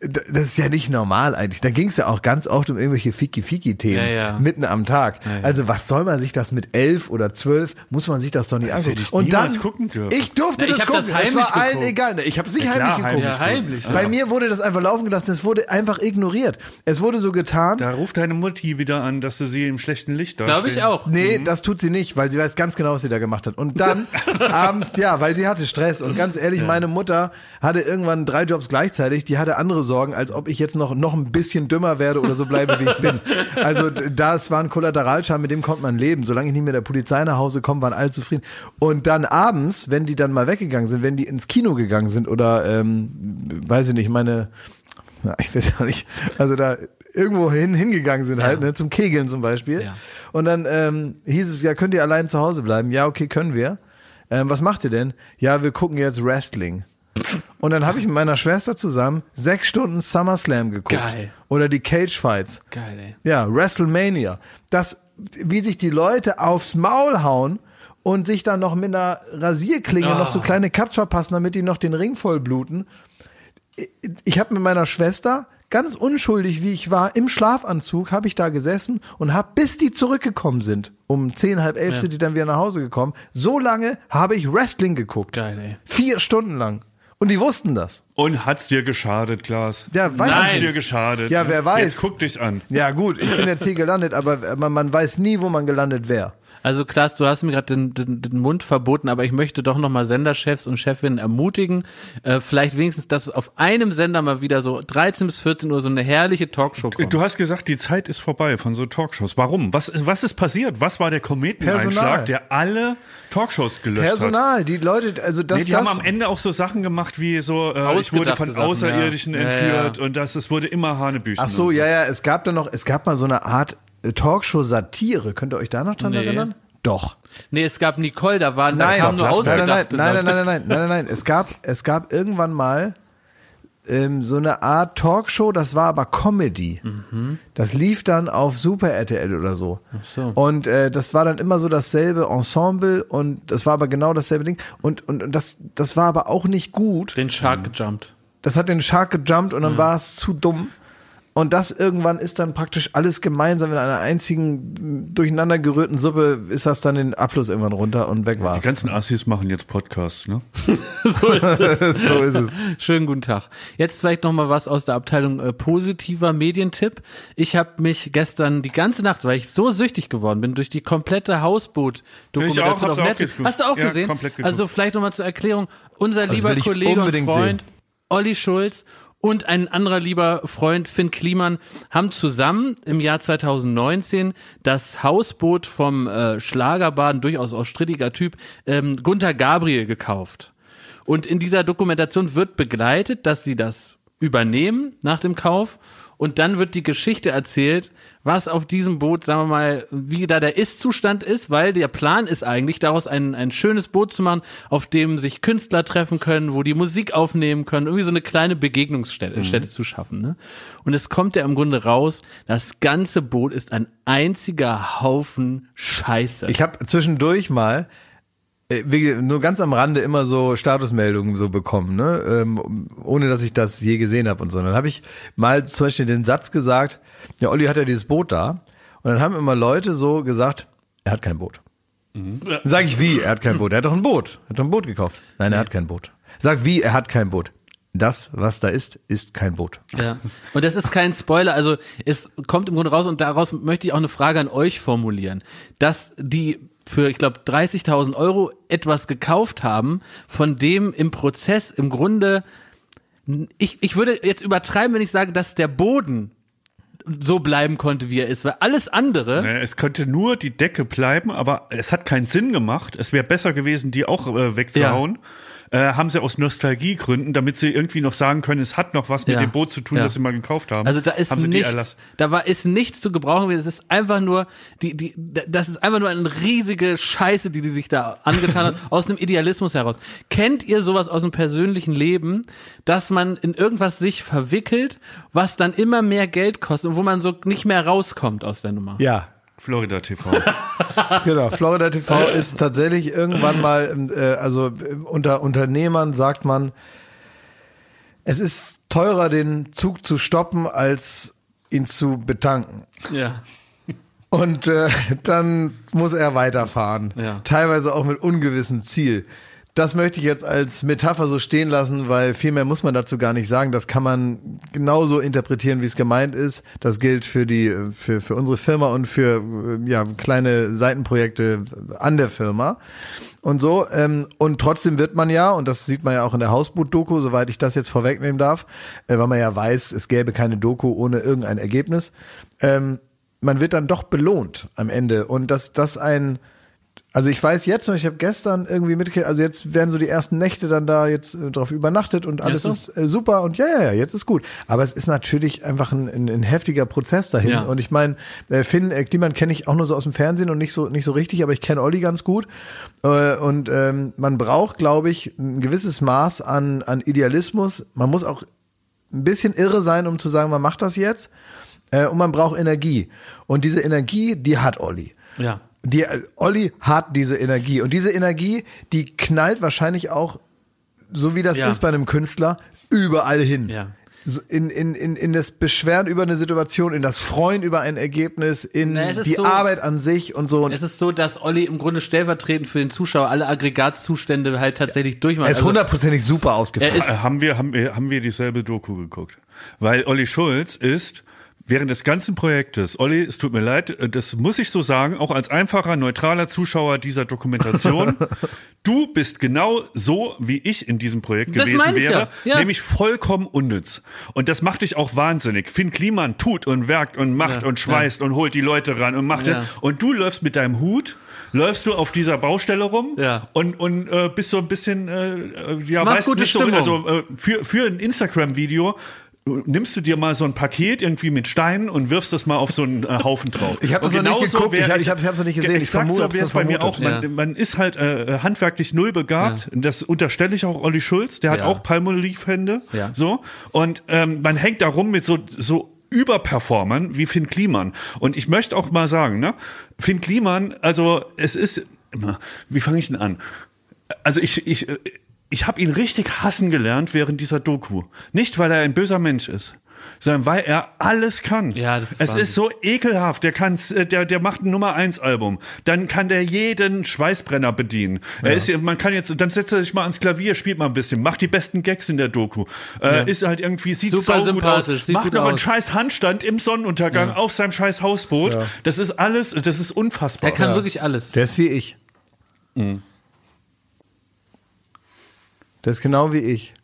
das ist ja nicht normal eigentlich. Da ging es ja auch ganz oft um irgendwelche Fiki-Fiki-Themen Ja, ja. mitten am Tag. Ja, ja. Also was soll man sich das mit elf oder zwölf, muss man sich das doch nicht angucken. hätte ich Und dann, gucken dürfen. ich durfte ich das das gucken, es heimlich war allen geguckt. egal. Ich habe es nicht Ja, heimlich klar, geguckt. Ja, heimlich. Bei mir wurde das einfach laufen gelassen, es wurde einfach ignoriert. Es wurde so getan, Da ruft deine Mutti wieder an, dass du sie im schlechten Licht da Glaube ich auch. Nee, das tut sie nicht, weil sie weiß ganz genau, was sie da gemacht hat. Und dann abends, ja, weil sie hatte Stress. Und ganz ehrlich, meine Mutter hatte irgendwann drei Jobs gleichzeitig. Die hatte andere Sorgen, als ob ich jetzt noch, noch ein bisschen dümmer werde oder so bleibe, wie ich bin. Also das war ein Kollateralschaden, mit dem konnte man leben. Solange ich nicht mehr der Polizei nach Hause komme, waren alle zufrieden. Und dann abends, wenn die dann mal weggegangen sind, wenn die ins Kino gegangen sind oder, ähm, weiß ich nicht, meine, ich weiß ja nicht, also da irgendwo hin, hingegangen sind halt, ne, zum Kegeln zum Beispiel. Ja. Und dann ähm, hieß es, ja, könnt ihr allein zu Hause bleiben? Ja, okay, können wir. Ähm, was macht ihr denn? Ja, wir gucken jetzt Wrestling. Und dann habe ich mit meiner Schwester zusammen sechs Stunden SummerSlam geguckt. Geil. Oder die Cage Fights. Geil, ey. Ja, WrestleMania. Das wie sich die Leute aufs Maul hauen und sich dann noch mit einer Rasierklinge noch so kleine Cuts verpassen, damit die noch den Ring voll bluten. Ich habe mit meiner Schwester ganz unschuldig, wie ich war, im Schlafanzug habe ich da gesessen und habe, bis die zurückgekommen sind, um zehn, halb elf sind die dann wieder nach Hause gekommen, so lange habe ich Wrestling geguckt. Geil, ey. Vier Stunden lang. Und die wussten das. Und hat's dir geschadet, Klaas? Ja, weiß Hat's ich dir geschadet? Ja, wer weiß. Jetzt guck dich an. Ja gut, ich bin jetzt hier gelandet, aber man, man weiß nie, wo man gelandet wäre. Also Klaas, du hast mir gerade den, den, den Mund verboten, aber ich möchte doch nochmal Senderchefs und Chefinnen ermutigen, äh, vielleicht wenigstens, dass auf einem Sender mal wieder so 13 bis 14 Uhr so eine herrliche Talkshow kommt. Du hast gesagt, die Zeit ist vorbei von so Talkshows. Warum? Was, was ist passiert? Was war der Personal. Kometeneinschlag, der alle Talkshows gelöscht hat? Personal, die Leute, also das, Nee, die das haben am Ende auch so Sachen gemacht wie so, äh, ich wurde von Sachen, Außerirdischen ja. Ja, entführt ja. und das, es wurde immer Hanebüchen. Ach so, und ja, ja, es gab dann noch, es gab mal so eine Art äh, Talkshow-Satire. Könnt ihr euch da noch dran Nee. erinnern? Doch. nee, es gab Nicole, da waren da Nein, kamen nur nein, nein, nein, nein, nein, nein, nein, nein, nein, nein, nein. Es gab, es gab irgendwann mal ähm, so eine Art Talkshow, das war aber Comedy. Das lief dann auf Super RTL oder so. so. Und äh, das war dann immer so dasselbe Ensemble und das war aber genau dasselbe Ding. Und, und, und das, das war aber auch nicht gut. Den Shark gejumpt. Das hat den Shark gejumpt und dann war es zu dumm. Und das irgendwann ist dann praktisch alles gemeinsam in einer einzigen durcheinander gerührten Suppe, ist das dann den Abfluss irgendwann runter und weg Die war's. ganzen Assis machen jetzt Podcasts, ne? So ist es. so ist es. Schönen guten Tag. Jetzt vielleicht noch mal was aus der Abteilung äh, positiver Medientipp. Ich habe mich gestern die ganze Nacht, weil ich so süchtig geworden bin, durch die komplette Hausboot-Dokumentation Ich auch, hab's auf Netflix. Hast du auch Ja, gesehen? Also vielleicht noch mal zur Erklärung. Unser lieber will ich Kollege und Freund sehen. Olli Schulz und ein anderer lieber Freund Finn Kliman haben zusammen im Jahr 2019 das Hausboot vom äh, Schlagerbaden, durchaus auch strittiger Typ, ähm, Gunther Gabriel gekauft. Und in dieser Dokumentation wird begleitet, dass sie das übernehmen nach dem Kauf und dann wird die Geschichte erzählt, was auf diesem Boot, sagen wir mal, wie da der Ist-Zustand ist, weil der Plan ist eigentlich, daraus ein, ein schönes Boot zu machen, auf dem sich Künstler treffen können, wo die Musik aufnehmen können, irgendwie so eine kleine Begegnungsstätte Stätte zu schaffen. Ne? Und es kommt ja im Grunde raus, das ganze Boot ist ein einziger Haufen Scheiße. Ich habe zwischendurch mal nur ganz am Rande immer so Statusmeldungen so bekommen, ne? ähm, ohne dass ich das je gesehen habe und so. Und dann habe ich mal zum Beispiel den Satz gesagt, ja, Olli hat ja dieses Boot da. Und dann haben immer Leute so gesagt, er hat kein Boot. Dann sage ich, wie, er hat kein Boot? Er hat doch ein Boot. Er hat doch ein Boot gekauft. Nein, er hat kein Boot. Sag, wie, er hat kein Boot. Das, was da ist, ist kein Boot. Ja. Und das ist kein Spoiler, also es kommt im Grunde raus und daraus möchte ich auch eine Frage an euch formulieren, dass die für, ich glaube, 30.000 Euro etwas gekauft haben, von dem im Prozess im Grunde, ich, ich würde jetzt übertreiben, wenn ich sage, dass der Boden so bleiben konnte, wie er ist, weil alles andere, Naja, Es könnte nur die Decke bleiben, aber es hat keinen Sinn gemacht. Es wäre besser gewesen, die auch äh, wegzuhauen. Äh, haben sie aus Nostalgiegründen, damit sie irgendwie noch sagen können, es hat noch was mit Ja. dem Boot zu tun, Ja. das sie mal gekauft haben. Also da ist haben sie die nichts, da war ist nichts zu gebrauchen. Es ist einfach nur die die das ist einfach nur eine riesige Scheiße, die die sich da angetan hat aus einem Idealismus heraus. Kennt ihr sowas aus dem persönlichen Leben, dass man in irgendwas sich verwickelt, was dann immer mehr Geld kostet und wo man so nicht mehr rauskommt aus der Nummer? Ja, Florida TV. Genau, Florida TV ist tatsächlich irgendwann mal, äh, also äh, unter Unternehmern sagt man, es ist teurer, den Zug zu stoppen, als ihn zu betanken. Ja. Und äh, dann muss er weiterfahren. Ja. Teilweise auch mit ungewissem Ziel. Das möchte ich jetzt als Metapher so stehen lassen, weil viel mehr muss man dazu gar nicht sagen. Das kann man genauso interpretieren, wie es gemeint ist. Das gilt für die, für, für unsere Firma und für äh, ja, kleine Seitenprojekte an der Firma. Und so, ähm, und trotzdem wird man ja, und das sieht man ja auch in der Hausboot-Doku, soweit ich das jetzt vorwegnehmen darf, äh, weil man ja weiß, es gäbe keine Doku ohne irgendein Ergebnis, ähm, man wird dann doch belohnt am Ende. Und dass das ein, also ich weiß jetzt noch, ich habe gestern irgendwie mitgekriegt, also jetzt werden so die ersten Nächte dann da jetzt äh, drauf übernachtet und alles ist äh, super und ja, ja, ja, jetzt ist gut. Aber es ist natürlich einfach ein, ein, ein heftiger Prozess dahin. Ja. Und ich meine, äh, Finn äh, Kliman kenne ich auch nur so aus dem Fernsehen und nicht so nicht so richtig, aber ich kenne Olli ganz gut. Äh, und ähm, man braucht, glaube ich, ein gewisses Maß an, an Idealismus. Man muss auch ein bisschen irre sein, um zu sagen, man macht das jetzt. äh, und man braucht Energie. Und diese Energie, die hat Olli. Ja. Die, äh, Olli hat diese Energie. Und diese Energie, die knallt wahrscheinlich auch, so wie das Ja. ist bei einem Künstler, überall hin. Ja. In, in, in, in das Beschweren über eine Situation, in das Freuen über ein Ergebnis, in Na, die so- Arbeit an sich und so. Und Es ist so, dass Olli im Grunde stellvertretend für den Zuschauer alle Aggregatzustände halt tatsächlich durchmacht. er ist Also, hundertprozentig super er ausgefallen. haben wir, haben wir, haben wir dieselbe Doku geguckt. Weil Olli Schulz ist während des ganzen Projektes, Olli, es tut mir leid, äh, das muss ich so sagen, auch als einfacher, neutraler Zuschauer dieser Dokumentation, du bist genau so, wie ich in diesem Projekt Das gewesen wäre, ja, ja. nämlich vollkommen unnütz. Und das macht dich auch wahnsinnig. Finn Kliman tut und werkt und macht Ja, und schweißt und holt die Leute ran und macht. Und du läufst mit deinem Hut, läufst du auf dieser Baustelle rum Ja. und, und äh, bist so ein bisschen, äh, äh, ja, Mach weißt gute nicht so, Stimmung. also äh, für, für ein Instagram-Video nimmst du dir mal so ein Paket irgendwie mit Steinen und wirfst das mal auf so einen äh, Haufen drauf. Ich hab das noch nicht genauso geguckt, ich ich hab's- ich hab's noch nicht gesehen, ich vermute, so wäre es das bei mir auch. Man, Ja. man ist halt äh, handwerklich null begabt. Das unterstelle ich auch Olli Schulz. Der hat Ja. auch Palmolive-Hände. Ja. So. Und ähm, man hängt da rum mit so, so Überperformern wie Finn Kliman. Und ich möchte auch mal sagen, ne, Finn Kliman, also es ist, wie fange ich denn an? Also ich, ich, äh, ich habe ihn richtig hassen gelernt während dieser Doku. Nicht, weil er ein böser Mensch ist, sondern weil er alles kann. Ja, das ist es Wahnsinn. ist so ekelhaft. Der kann's, äh, der, der macht ein Nummer eins Album. Dann kann der jeden Schweißbrenner bedienen. Er ist, man kann jetzt, dann setzt er sich mal ans Klavier, spielt mal ein bisschen, macht die besten Gags in der Doku. Äh, Ist halt irgendwie, sieht Super sau gut aus. sympathisch, sieht Macht gut noch einen aus. scheiß Handstand im Sonnenuntergang auf seinem scheiß Hausboot. Das ist alles, das ist unfassbar. er kann wirklich alles. Der ist wie ich. Mhm. Der ist genau wie ich.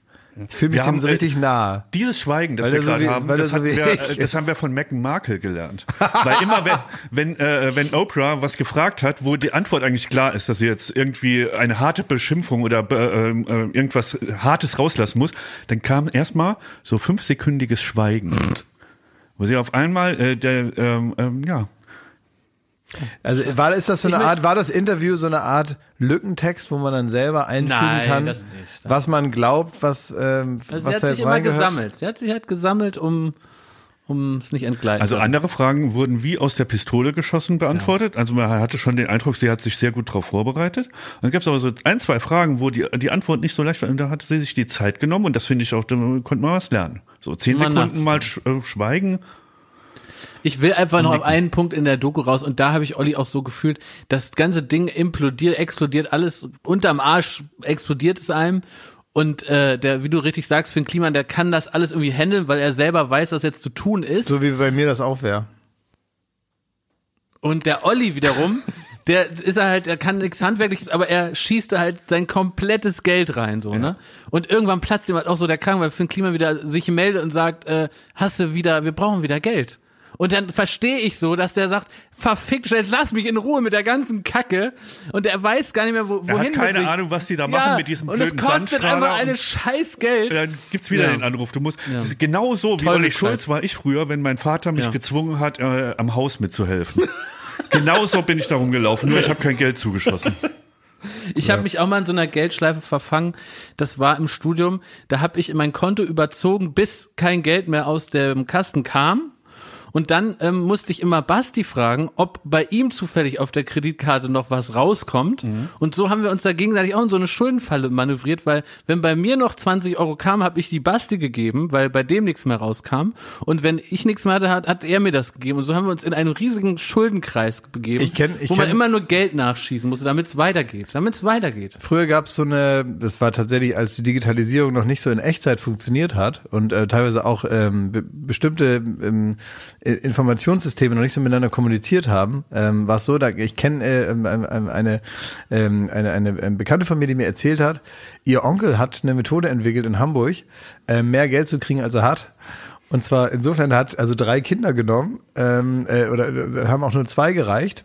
Ich fühle mich Wir dem haben, so äh, richtig nahe. Dieses Schweigen, das Weil wir er so gerade wie- haben, das, so wir, äh, das haben wir von Meghan Markle gelernt. Weil immer, wenn, wenn, äh, wenn Oprah was gefragt hat, wo die Antwort eigentlich klar ist, dass sie jetzt irgendwie eine harte Beschimpfung oder äh, äh, irgendwas Hartes rauslassen muss, dann kam erstmal so fünfsekündiges Schweigen. Wo sie auf einmal, äh, der, ähm, ähm, ja, Also war ist das so eine Ich mein- Art, war das Interview so eine Art Lückentext, wo man dann selber einfügen Nein, kann, das nicht. was man glaubt, was ähm, Also was sie hat sich immer gesammelt. Sie hat sich halt gesammelt, um um es nicht entgleiten. Also andere Fragen wurden wie aus der Pistole geschossen beantwortet. Also man hatte schon den Eindruck, sie hat sich sehr gut darauf vorbereitet. Und dann gab es aber so ein, zwei Fragen, wo die, die Antwort nicht so leicht war. Und da hat sie sich die Zeit genommen und das finde ich auch, da konnte man was lernen. So zehn Mal Sekunden mal sch äh, schweigen. Ich will einfach noch auf einen Punkt in der Doku raus und da habe ich Olli auch so gefühlt, das ganze Ding implodiert, explodiert, alles unterm Arsch explodiert es einem und äh, der, wie du richtig sagst, Finn Kliman, der kann das alles irgendwie handeln, weil er selber weiß, was jetzt zu tun ist. So wie bei mir das auch wäre. Und der Olli wiederum, der ist er halt, er kann nichts Handwerkliches, aber er schießt da halt sein komplettes Geld rein, so, ne? Und irgendwann platzt ihm halt auch so der Kragen, weil Finn Kliman wieder sich meldet und sagt, äh, hast du wieder, wir brauchen wieder Geld. Und dann verstehe ich so, dass der sagt, verfickt, jetzt lass mich in Ruhe mit der ganzen Kacke. Und er weiß gar nicht mehr, wo, Er wohin hat keine. Ahnung, was die da machen ja, mit diesem Und blöden es kostet einfach und- eine scheiß Geld. Dann gibt's wieder Ja. den Anruf. Du musst, das ist genau so wie Teufel Olli. Schulz war ich früher, wenn mein Vater mich Ja. gezwungen hat, äh, am Haus mitzuhelfen. genau so bin ich da rumgelaufen, nur ich habe kein Geld zugeschossen. Ich habe mich auch mal in so einer Geldschleife verfangen. Das war im Studium. Da habe ich in mein Konto überzogen, bis kein Geld mehr aus dem Kasten kam. Und dann ähm, musste ich immer Basti fragen, ob bei ihm zufällig auf der Kreditkarte noch was rauskommt. Und so haben wir uns da gegenseitig auch in so eine Schuldenfalle manövriert, weil wenn bei mir noch 20 Euro kam, habe ich die Basti gegeben, weil bei dem nichts mehr rauskam. Und wenn ich nichts mehr hatte, hat, hat er mir das gegeben. Und so haben wir uns in einen riesigen Schuldenkreis begeben, Ich kenn- ich wo man kenn- immer nur Geld nachschießen musste, damit es weitergeht. Damit es weitergeht. Früher gab es so eine, das war tatsächlich, als die Digitalisierung noch nicht so in Echtzeit funktioniert hat und äh, teilweise auch ähm, be bestimmte ähm, Informationssysteme noch nicht so miteinander kommuniziert haben, ähm, war es so, da ich kenne äh, ähm, ähm, eine, ähm, eine, eine ähm, Bekannte von mir, die mir erzählt hat, ihr Onkel hat eine Methode entwickelt in Hamburg, äh, mehr Geld zu kriegen, als er hat. Und zwar insofern er hat also drei Kinder genommen ähm, äh, oder äh, haben auch nur zwei gereicht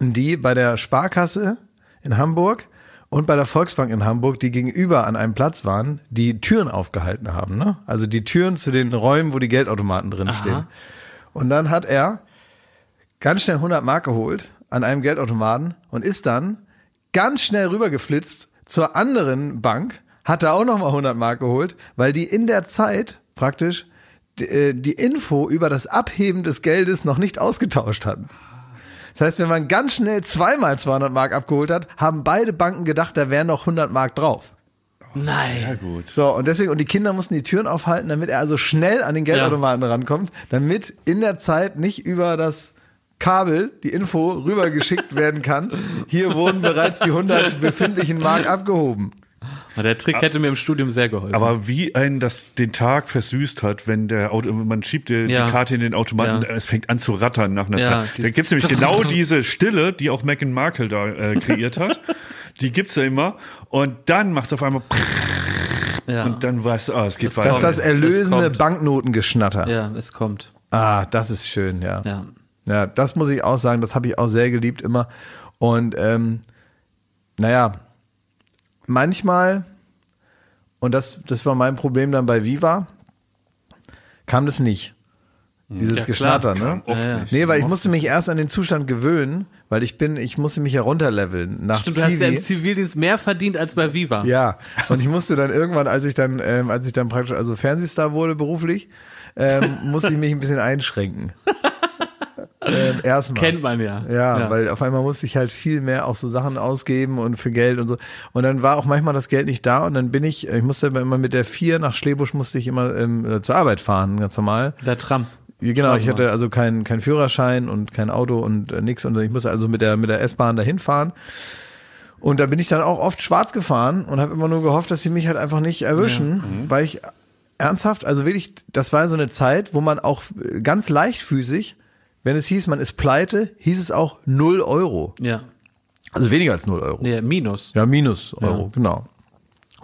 die bei der Sparkasse in Hamburg und bei der Volksbank in Hamburg, die gegenüber an einem Platz waren, die Türen aufgehalten haben. Ne? Also die Türen zu den Räumen, wo die Geldautomaten drin stehen. Und dann hat er ganz schnell 100 Mark geholt an einem Geldautomaten und ist dann ganz schnell rübergeflitzt zur anderen Bank, hat da auch nochmal 100 Mark geholt, weil die in der Zeit praktisch äh, die Info über das Abheben des Geldes noch nicht ausgetauscht hatten. Das heißt, wenn man ganz schnell zweimal 200 Mark abgeholt hat, haben beide Banken gedacht, da wären noch 100 Mark drauf. Nein. Gut. So, und deswegen, und die Kinder mussten die Türen aufhalten, damit er also schnell an den Geldautomaten rankommt, damit in der Zeit nicht über das Kabel die Info rübergeschickt werden kann. Hier wurden bereits die 100 befindlichen Mark abgehoben. Der Trick hätte mir im Studium sehr geholfen. Aber wie einen das den Tag versüßt hat, wenn der Auto, man schiebt die, Ja. die Karte in den Automaten, Ja. es fängt an zu rattern nach einer Ja, Zeit. Da gibt's nämlich genau diese Stille, die auch Meghan Markle da äh, kreiert hat. Die gibt's ja immer. Und dann macht's auf einmal ja. und dann weißt du, ah, es geht Das weiter. ist das erlösende. Banknotengeschnatter. ja, es kommt. Ah, das ist schön, ja. Ja. Ja, das muss ich auch sagen, das habe ich auch sehr geliebt immer. Und ähm, naja, manchmal, und das, das war mein Problem dann bei Viva, kam das nicht. Dieses Ja, Geschnatter, ne? Oft Ja. Nee, weil ich musste mich erst an den Zustand gewöhnen, weil ich bin, ich musste mich herunterleveln nach Stimmt, du hast ja im Zivi. Zivildienst mehr verdient als bei Viva. Ja, und ich musste dann irgendwann, als ich dann, ähm, als ich dann praktisch also Fernsehstar wurde beruflich, ähm, musste ich mich ein bisschen einschränken. ähm, erstmal. Kennt man ja. Ja, weil auf einmal musste ich halt viel mehr auch so Sachen ausgeben und für Geld und so. Und dann war auch manchmal das Geld nicht da und dann bin ich, ich musste immer mit der vier nach Schlebusch musste ich immer ähm, äh, zur Arbeit fahren, ganz normal. Der Tram. Ja, Genau, ich hatte also keinen kein Führerschein und kein Auto und äh, nix und ich musste also mit der mit der S-Bahn dahin fahren. Und da bin ich dann auch oft schwarz gefahren und habe immer nur gehofft, dass sie mich halt einfach nicht erwischen, weil ich ernsthaft, also wirklich, das war so eine Zeit, wo man auch äh, ganz leichtfüßig, wenn es hieß, man ist pleite, hieß es auch null Euro. Ja. Also weniger als null Euro. Nee, Minus. Ja, minus Euro, genau.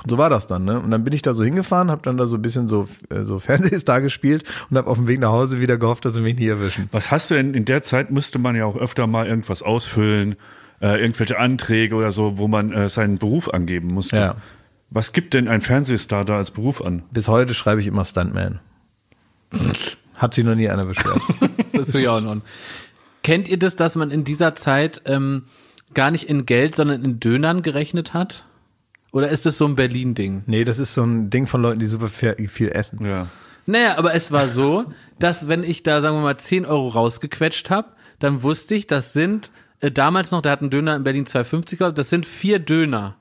Und so war das dann, ne? Und dann bin ich da so hingefahren, habe dann da so ein bisschen so, äh, so Fernsehstar gespielt und habe auf dem Weg nach Hause wieder gehofft, dass sie mich nie erwischen. Was hast du denn in der Zeit müsste man ja auch öfter mal irgendwas ausfüllen, äh, irgendwelche Anträge oder so, wo man äh, seinen Beruf angeben musste. Ja. Was gibt denn ein Fernsehstar da als Beruf an? Bis heute schreibe ich immer Stuntman. Hat sich noch nie einer beschwert. Das für ja auch noch. Kennt ihr das, dass man in dieser Zeit ähm, gar nicht in Geld, sondern in Dönern gerechnet hat? Oder ist das so ein Berlin-Ding? nee, das ist so ein Ding von Leuten, die super viel, essen. Ja. Naja, aber es war so, dass wenn ich da, sagen wir mal, 10 Euro rausgequetscht habe, dann wusste ich, das sind äh, damals noch, da hat ein Döner in Berlin 2,50 gekostet, das sind vier Döner.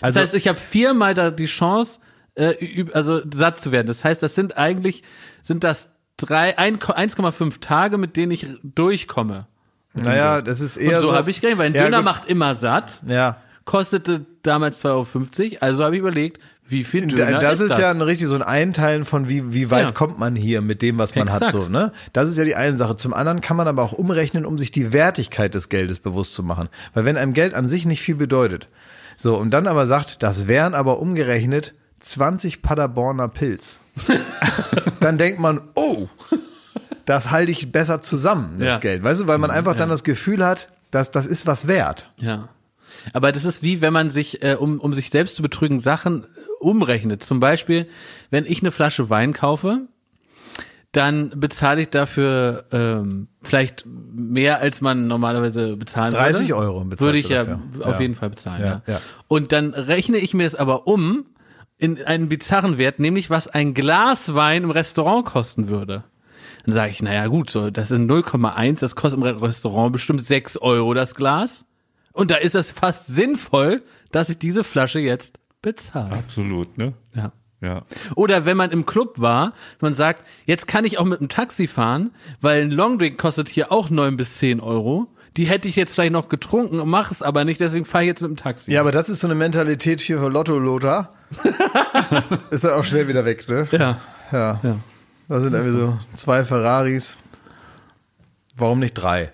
Also, Das heißt, ich habe viermal da die Chance, äh, üb- also satt zu werden. Das heißt, das sind eigentlich, sind das 1,5 Tage, mit denen ich durchkomme. naja, das ist eher Und so, so. habe ich gerechnet, weil ein Ja, Döner gut. macht immer satt, Ja. kostete damals 2,50 Euro, also habe ich überlegt, wie viel Döner Da- das ist, ist, das? ja ein richtig so ein Einteilen von wie, wie weit Ja. kommt man hier mit dem, was man hat, Exakt. so, ne? Das ist ja die eine Sache. Zum anderen kann man aber auch umrechnen, um sich die Wertigkeit des Geldes bewusst zu machen. Weil wenn einem Geld an sich nicht viel bedeutet, so, und dann aber sagt, das wären aber umgerechnet 20 Paderborner Pilz, dann denkt man, oh, das halte ich besser zusammen, das Ja. Geld. Weißt du, weil man einfach dann das Gefühl hat, dass das ist was wert. Ja. Aber das ist wie, wenn man sich, äh, um, um sich selbst zu betrügen, Sachen äh, umrechnet. Zum Beispiel, wenn ich eine Flasche Wein kaufe, dann bezahle ich dafür ähm, vielleicht mehr, als man normalerweise bezahlen 30 würde. Euro bezahlst Würde ich ja dafür. auf Ja. jeden Fall bezahlen. Ja, ja. Und dann rechne ich mir das aber um in einen bizarren Wert, nämlich was ein Glas Wein im Restaurant kosten würde. Dann sage ich, naja gut, so das sind 0,1, das kostet im Re- Restaurant bestimmt 6 Euro das Glas. Und da ist es fast sinnvoll, dass ich diese Flasche jetzt bezahle. Absolut, ne? Ja. Ja. Oder wenn man im Club war, man sagt, jetzt kann ich auch mit dem Taxi fahren, weil ein Longdrink kostet hier auch 9 bis 10 Euro. Die hätte ich jetzt vielleicht noch getrunken, mache es aber nicht, deswegen fahre ich jetzt mit dem Taxi. Ja, aber das ist so eine Mentalität hier für Lotto-Lothar. ist dann auch schnell wieder weg, ne? ja. Ja. Ja. Da sind irgendwie so zwei Ferraris. Warum nicht drei?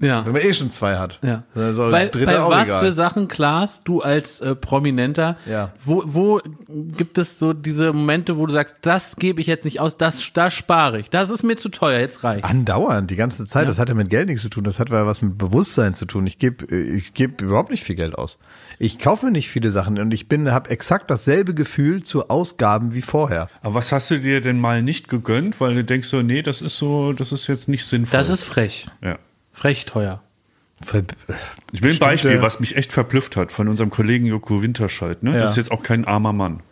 Ja. Wenn man eh schon zwei hat. Ja. Dann soll Weil, dritte bei auch was egal. für Sachen, Klaas, du als äh, Prominenter, Ja. wo, wo gibt es so diese Momente, wo du sagst, das gebe ich jetzt nicht aus, das, das spare ich, das ist mir zu teuer, jetzt reicht's. Andauernd, die ganze Zeit. Das hat ja mit Geld nichts zu tun. Das hat ja was mit Bewusstsein zu tun. Ich gebe ich geb überhaupt nicht viel Geld aus. Ich kaufe mir nicht viele Sachen und ich bin habe exakt dasselbe Gefühl zu Ausgaben wie vorher. Aber was hast du dir denn mal nicht gegönnt, weil du denkst so, nee, das ist so, das ist jetzt nicht sinnvoll. Das ist frech. ja. Frech teuer. Ich will ein Beispiel, was mich echt verblüfft hat von unserem Kollegen Joko Winterscheid. Ne? Ja. Das ist jetzt auch kein armer Mann.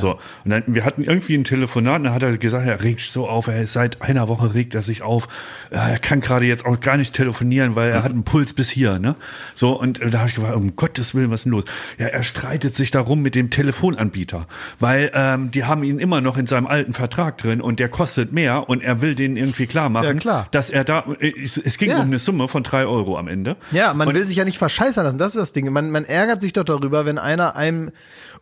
So. Und dann, wir hatten irgendwie ein Telefonat, und da hat er gesagt, er regt sich so auf, er ist seit einer Woche regt er sich auf. Er kann gerade jetzt auch gar nicht telefonieren, weil er hat einen Puls bis hier, ne? So, und äh, da habe ich gefragt, um Gottes Willen, was ist denn los? Ja, er streitet sich darum mit dem Telefonanbieter, weil ähm, die haben ihn immer noch in seinem alten Vertrag drin und der kostet mehr und er will denen irgendwie klar machen, Ja, klar. dass er da, äh, es, es ging Ja. um eine Summe von drei Euro am Ende. Ja, man Und- will sich ja nicht verscheißern lassen. Das ist das Ding. Man, man ärgert sich doch darüber, wenn einer einem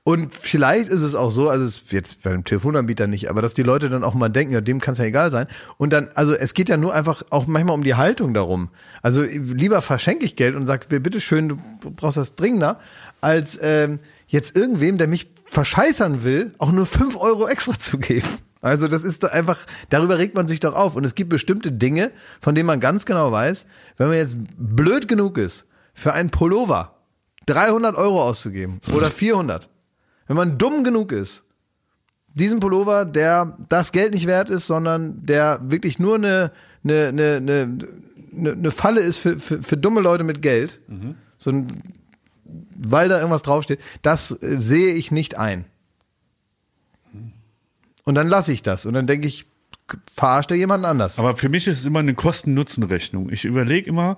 und vielleicht ist es auch so, also jetzt beim Telefonanbieter nicht, aber dass die Leute dann auch mal denken, ja, dem kann es ja egal sein. Und dann, also es geht ja nur einfach auch manchmal um die Haltung darum. Also lieber verschenke ich Geld und sag mir bitte schön, du brauchst das dringender, als ähm, jetzt irgendwem, der mich verscheißern will, auch nur fünf Euro extra zu geben. Also das ist doch einfach, darüber regt man sich doch auf. Und es gibt bestimmte Dinge, von denen man ganz genau weiß, wenn man jetzt blöd genug ist, für einen Pullover 300 Euro auszugeben oder 400, wenn man dumm genug ist, diesen Pullover, der das Geld nicht wert ist, sondern der wirklich nur eine, eine, eine, eine, eine, Falle ist für, für, für dumme Leute mit Geld, so ein, weil da irgendwas draufsteht, das äh, sehe ich nicht ein. Und dann lasse ich das und dann denke ich, verarscht er jemanden anders. Aber für mich ist es immer eine Kosten-Nutzen-Rechnung. Ich überlege immer,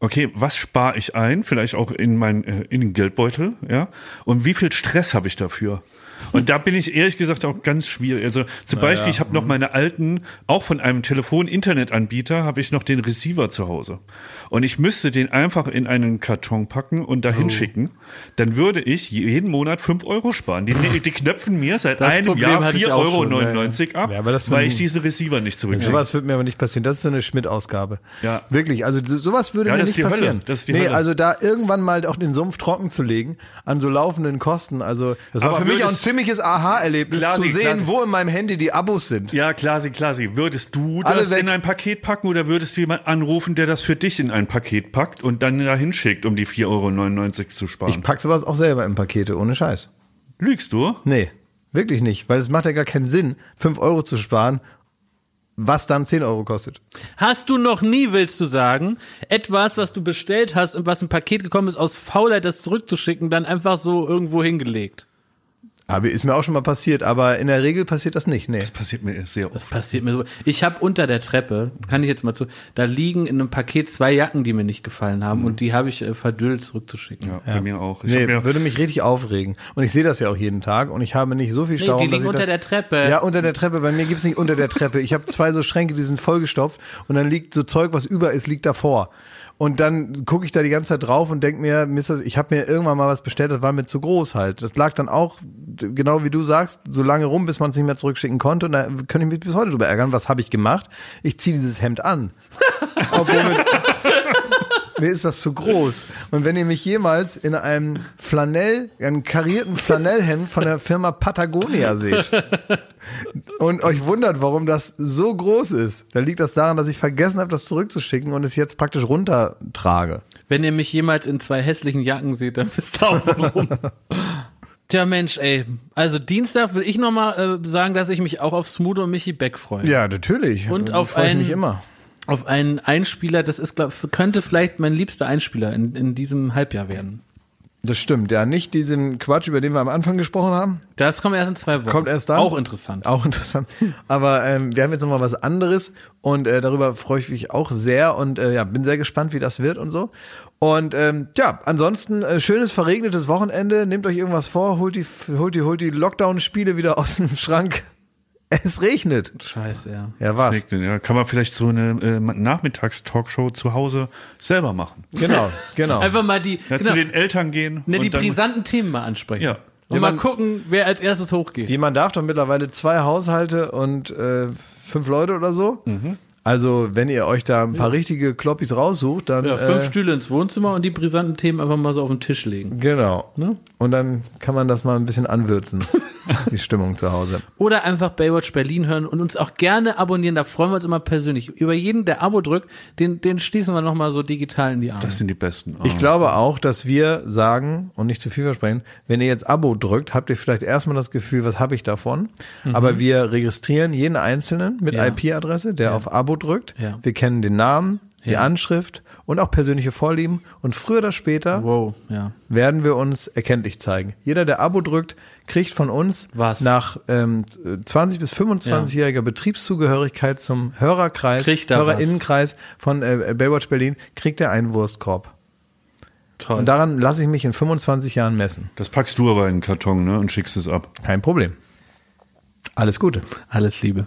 okay, was spare ich ein? Vielleicht auch in mein, äh, in den Geldbeutel, ja? Und wie viel Stress habe ich dafür? Und da bin ich ehrlich gesagt auch ganz schwierig. Also zum Beispiel, ich habe noch meine alten, auch von einem Telefon-Internetanbieter, habe ich noch den Receiver zu Hause. Und ich müsste den einfach in einen Karton packen und dahin Oh. schicken. Dann würde ich jeden Monat fünf Euro sparen. Die, die knöpfen mir seit Das einem Problem Jahr hatte ich 4,99 auch Euro schon, ab, Ja, aber das weil ich diese Receiver nicht zurückkriege. Sowas wird mir aber nicht passieren. Das ist so eine Schmidt-Ausgabe. Ja. Wirklich. Also so- sowas würde Ja, mir das ist nicht die Hölle. passieren. Das ist die nee, Hölle. also da irgendwann mal auch den Sumpf trocken zu legen an so laufenden Kosten. Also das war Aber für mich auch ein ziemliches Aha-Erlebnis Klar, zu sehen, klar, sie- wo in meinem Handy die Abos sind. Ja, Klasi, Klasi. Würdest du Alle das weg. in ein Paket packen oder würdest du jemanden anrufen, der das für dich in ein Paket packt und dann dahin schickt, um die 4,99 Euro zu sparen? Ich pack sowas auch selber in Pakete, ohne Scheiß. Lügst du? Nee, wirklich nicht. Weil es macht ja gar keinen Sinn, 5 Euro zu sparen, was dann 10 Euro kostet. Hast du noch nie, willst du sagen, etwas, was du bestellt hast und was im Paket gekommen ist, aus Faulheit das zurückzuschicken, dann einfach so irgendwo hingelegt? Aber ist mir auch schon mal passiert, aber in der Regel passiert das nicht. Nee. Das passiert mir sehr Das oft. passiert mir so. Ich habe unter der Treppe, kann ich jetzt mal zu, da liegen in einem Paket zwei Jacken, die mir nicht gefallen haben und die habe ich äh, verdüllt zurückzuschicken. Ja, bei mir auch. Ich Nee, mir, würde mich richtig aufregen. Und ich sehe das ja auch jeden Tag und ich habe nicht so viel Nee, Stau. die dass liegen unter da- der Treppe. Ja, unter der Treppe. Bei mir gibt's nicht unter der Treppe. Ich habe zwei so Schränke, die sind vollgestopft und dann liegt so Zeug, was über ist, liegt davor. Und dann gucke ich da die ganze Zeit drauf und denke mir, mir ist das, ich habe mir irgendwann mal was bestellt, das war mir zu groß halt. Das lag dann auch, genau wie du sagst, so lange rum, bis man es nicht mehr zurückschicken konnte. Und da könnte ich mich bis heute drüber ärgern. Was habe ich gemacht? Ich ziehe dieses Hemd an. Obwohl mit, mir ist das zu groß. Und wenn ihr mich jemals in einem Flanell, einem karierten Flanellhemd von der Firma Patagonia seht und euch wundert, warum das so groß ist, dann liegt das daran, dass ich vergessen habe, das zurückzuschicken und es jetzt praktisch runtertrage. Wenn ihr mich jemals in zwei hässlichen Jacken seht, dann wisst ihr auch warum. Tja Mensch, ey. Also Dienstag will ich nochmal äh, sagen, dass ich mich auch auf Smudo und Michi Beck freue. Ja, natürlich. Und Da auf freue ich einen- mich immer. Auf einen Einspieler, das ist, glaub, könnte vielleicht mein liebster Einspieler in, in diesem Halbjahr werden. Das stimmt. Ja, nicht diesen Quatsch, über den wir am Anfang gesprochen haben. Das kommt erst in zwei Wochen. Kommt erst dann. Auch interessant. Auch interessant. Aber ähm, wir haben jetzt nochmal was anderes und äh, darüber freue ich mich auch sehr und äh, ja, bin sehr gespannt, wie das wird und so. Und ähm, ja, ansonsten äh, schönes verregnetes Wochenende. Nehmt euch irgendwas vor, holt die, holt die, holt die Lockdown-Spiele wieder aus dem Schrank. Es regnet. Scheiße, ja. Ja, was? Regnet, ja, kann man vielleicht so eine äh, Nachmittagstalkshow zu Hause selber machen. Genau, genau. Einfach mal die, Ja, genau, Zu den Eltern gehen. ne, die brisanten Themen mal ansprechen. Ja. Und Ja, mal man- gucken, wer als erstes hochgeht. Wie man darf doch mittlerweile zwei Haushalte und äh, fünf Leute oder so. Also, wenn ihr euch da ein paar richtige Kloppis raussucht, dann. Ja, fünf äh, Stühle ins Wohnzimmer und die brisanten Themen einfach mal so auf den Tisch legen. Genau. Ne? Und dann kann man das mal ein bisschen anwürzen, die Stimmung zu Hause. Oder einfach Baywatch Berlin hören und uns auch gerne abonnieren. Da freuen wir uns immer persönlich. Über jeden, der Abo drückt, den, den schließen wir nochmal so digital in die Arme. Das sind die besten. Ah. Ich glaube auch, dass wir sagen und nicht zu viel versprechen, wenn ihr jetzt Abo drückt, habt ihr vielleicht erstmal das Gefühl, was habe ich davon? Aber wir registrieren jeden Einzelnen mit Ja. IP-Adresse, der auf Abo drückt. Ja. Wir kennen den Namen, die Ja. Anschrift und auch persönliche Vorlieben. Und früher oder später Wow, ja. werden wir uns erkenntlich zeigen. Jeder, der Abo drückt, kriegt von uns Was? nach ähm, 20 bis 25-jähriger Betriebszugehörigkeit zum Hörerkreis, er Hörerinnenkreis von äh, Baywatch Berlin, kriegt er einen Wurstkorb. Toll. Und daran lasse ich mich in 25 Jahren messen. Das packst du aber in den Karton ne, und schickst es ab. Kein Problem. Alles Gute. Alles Liebe.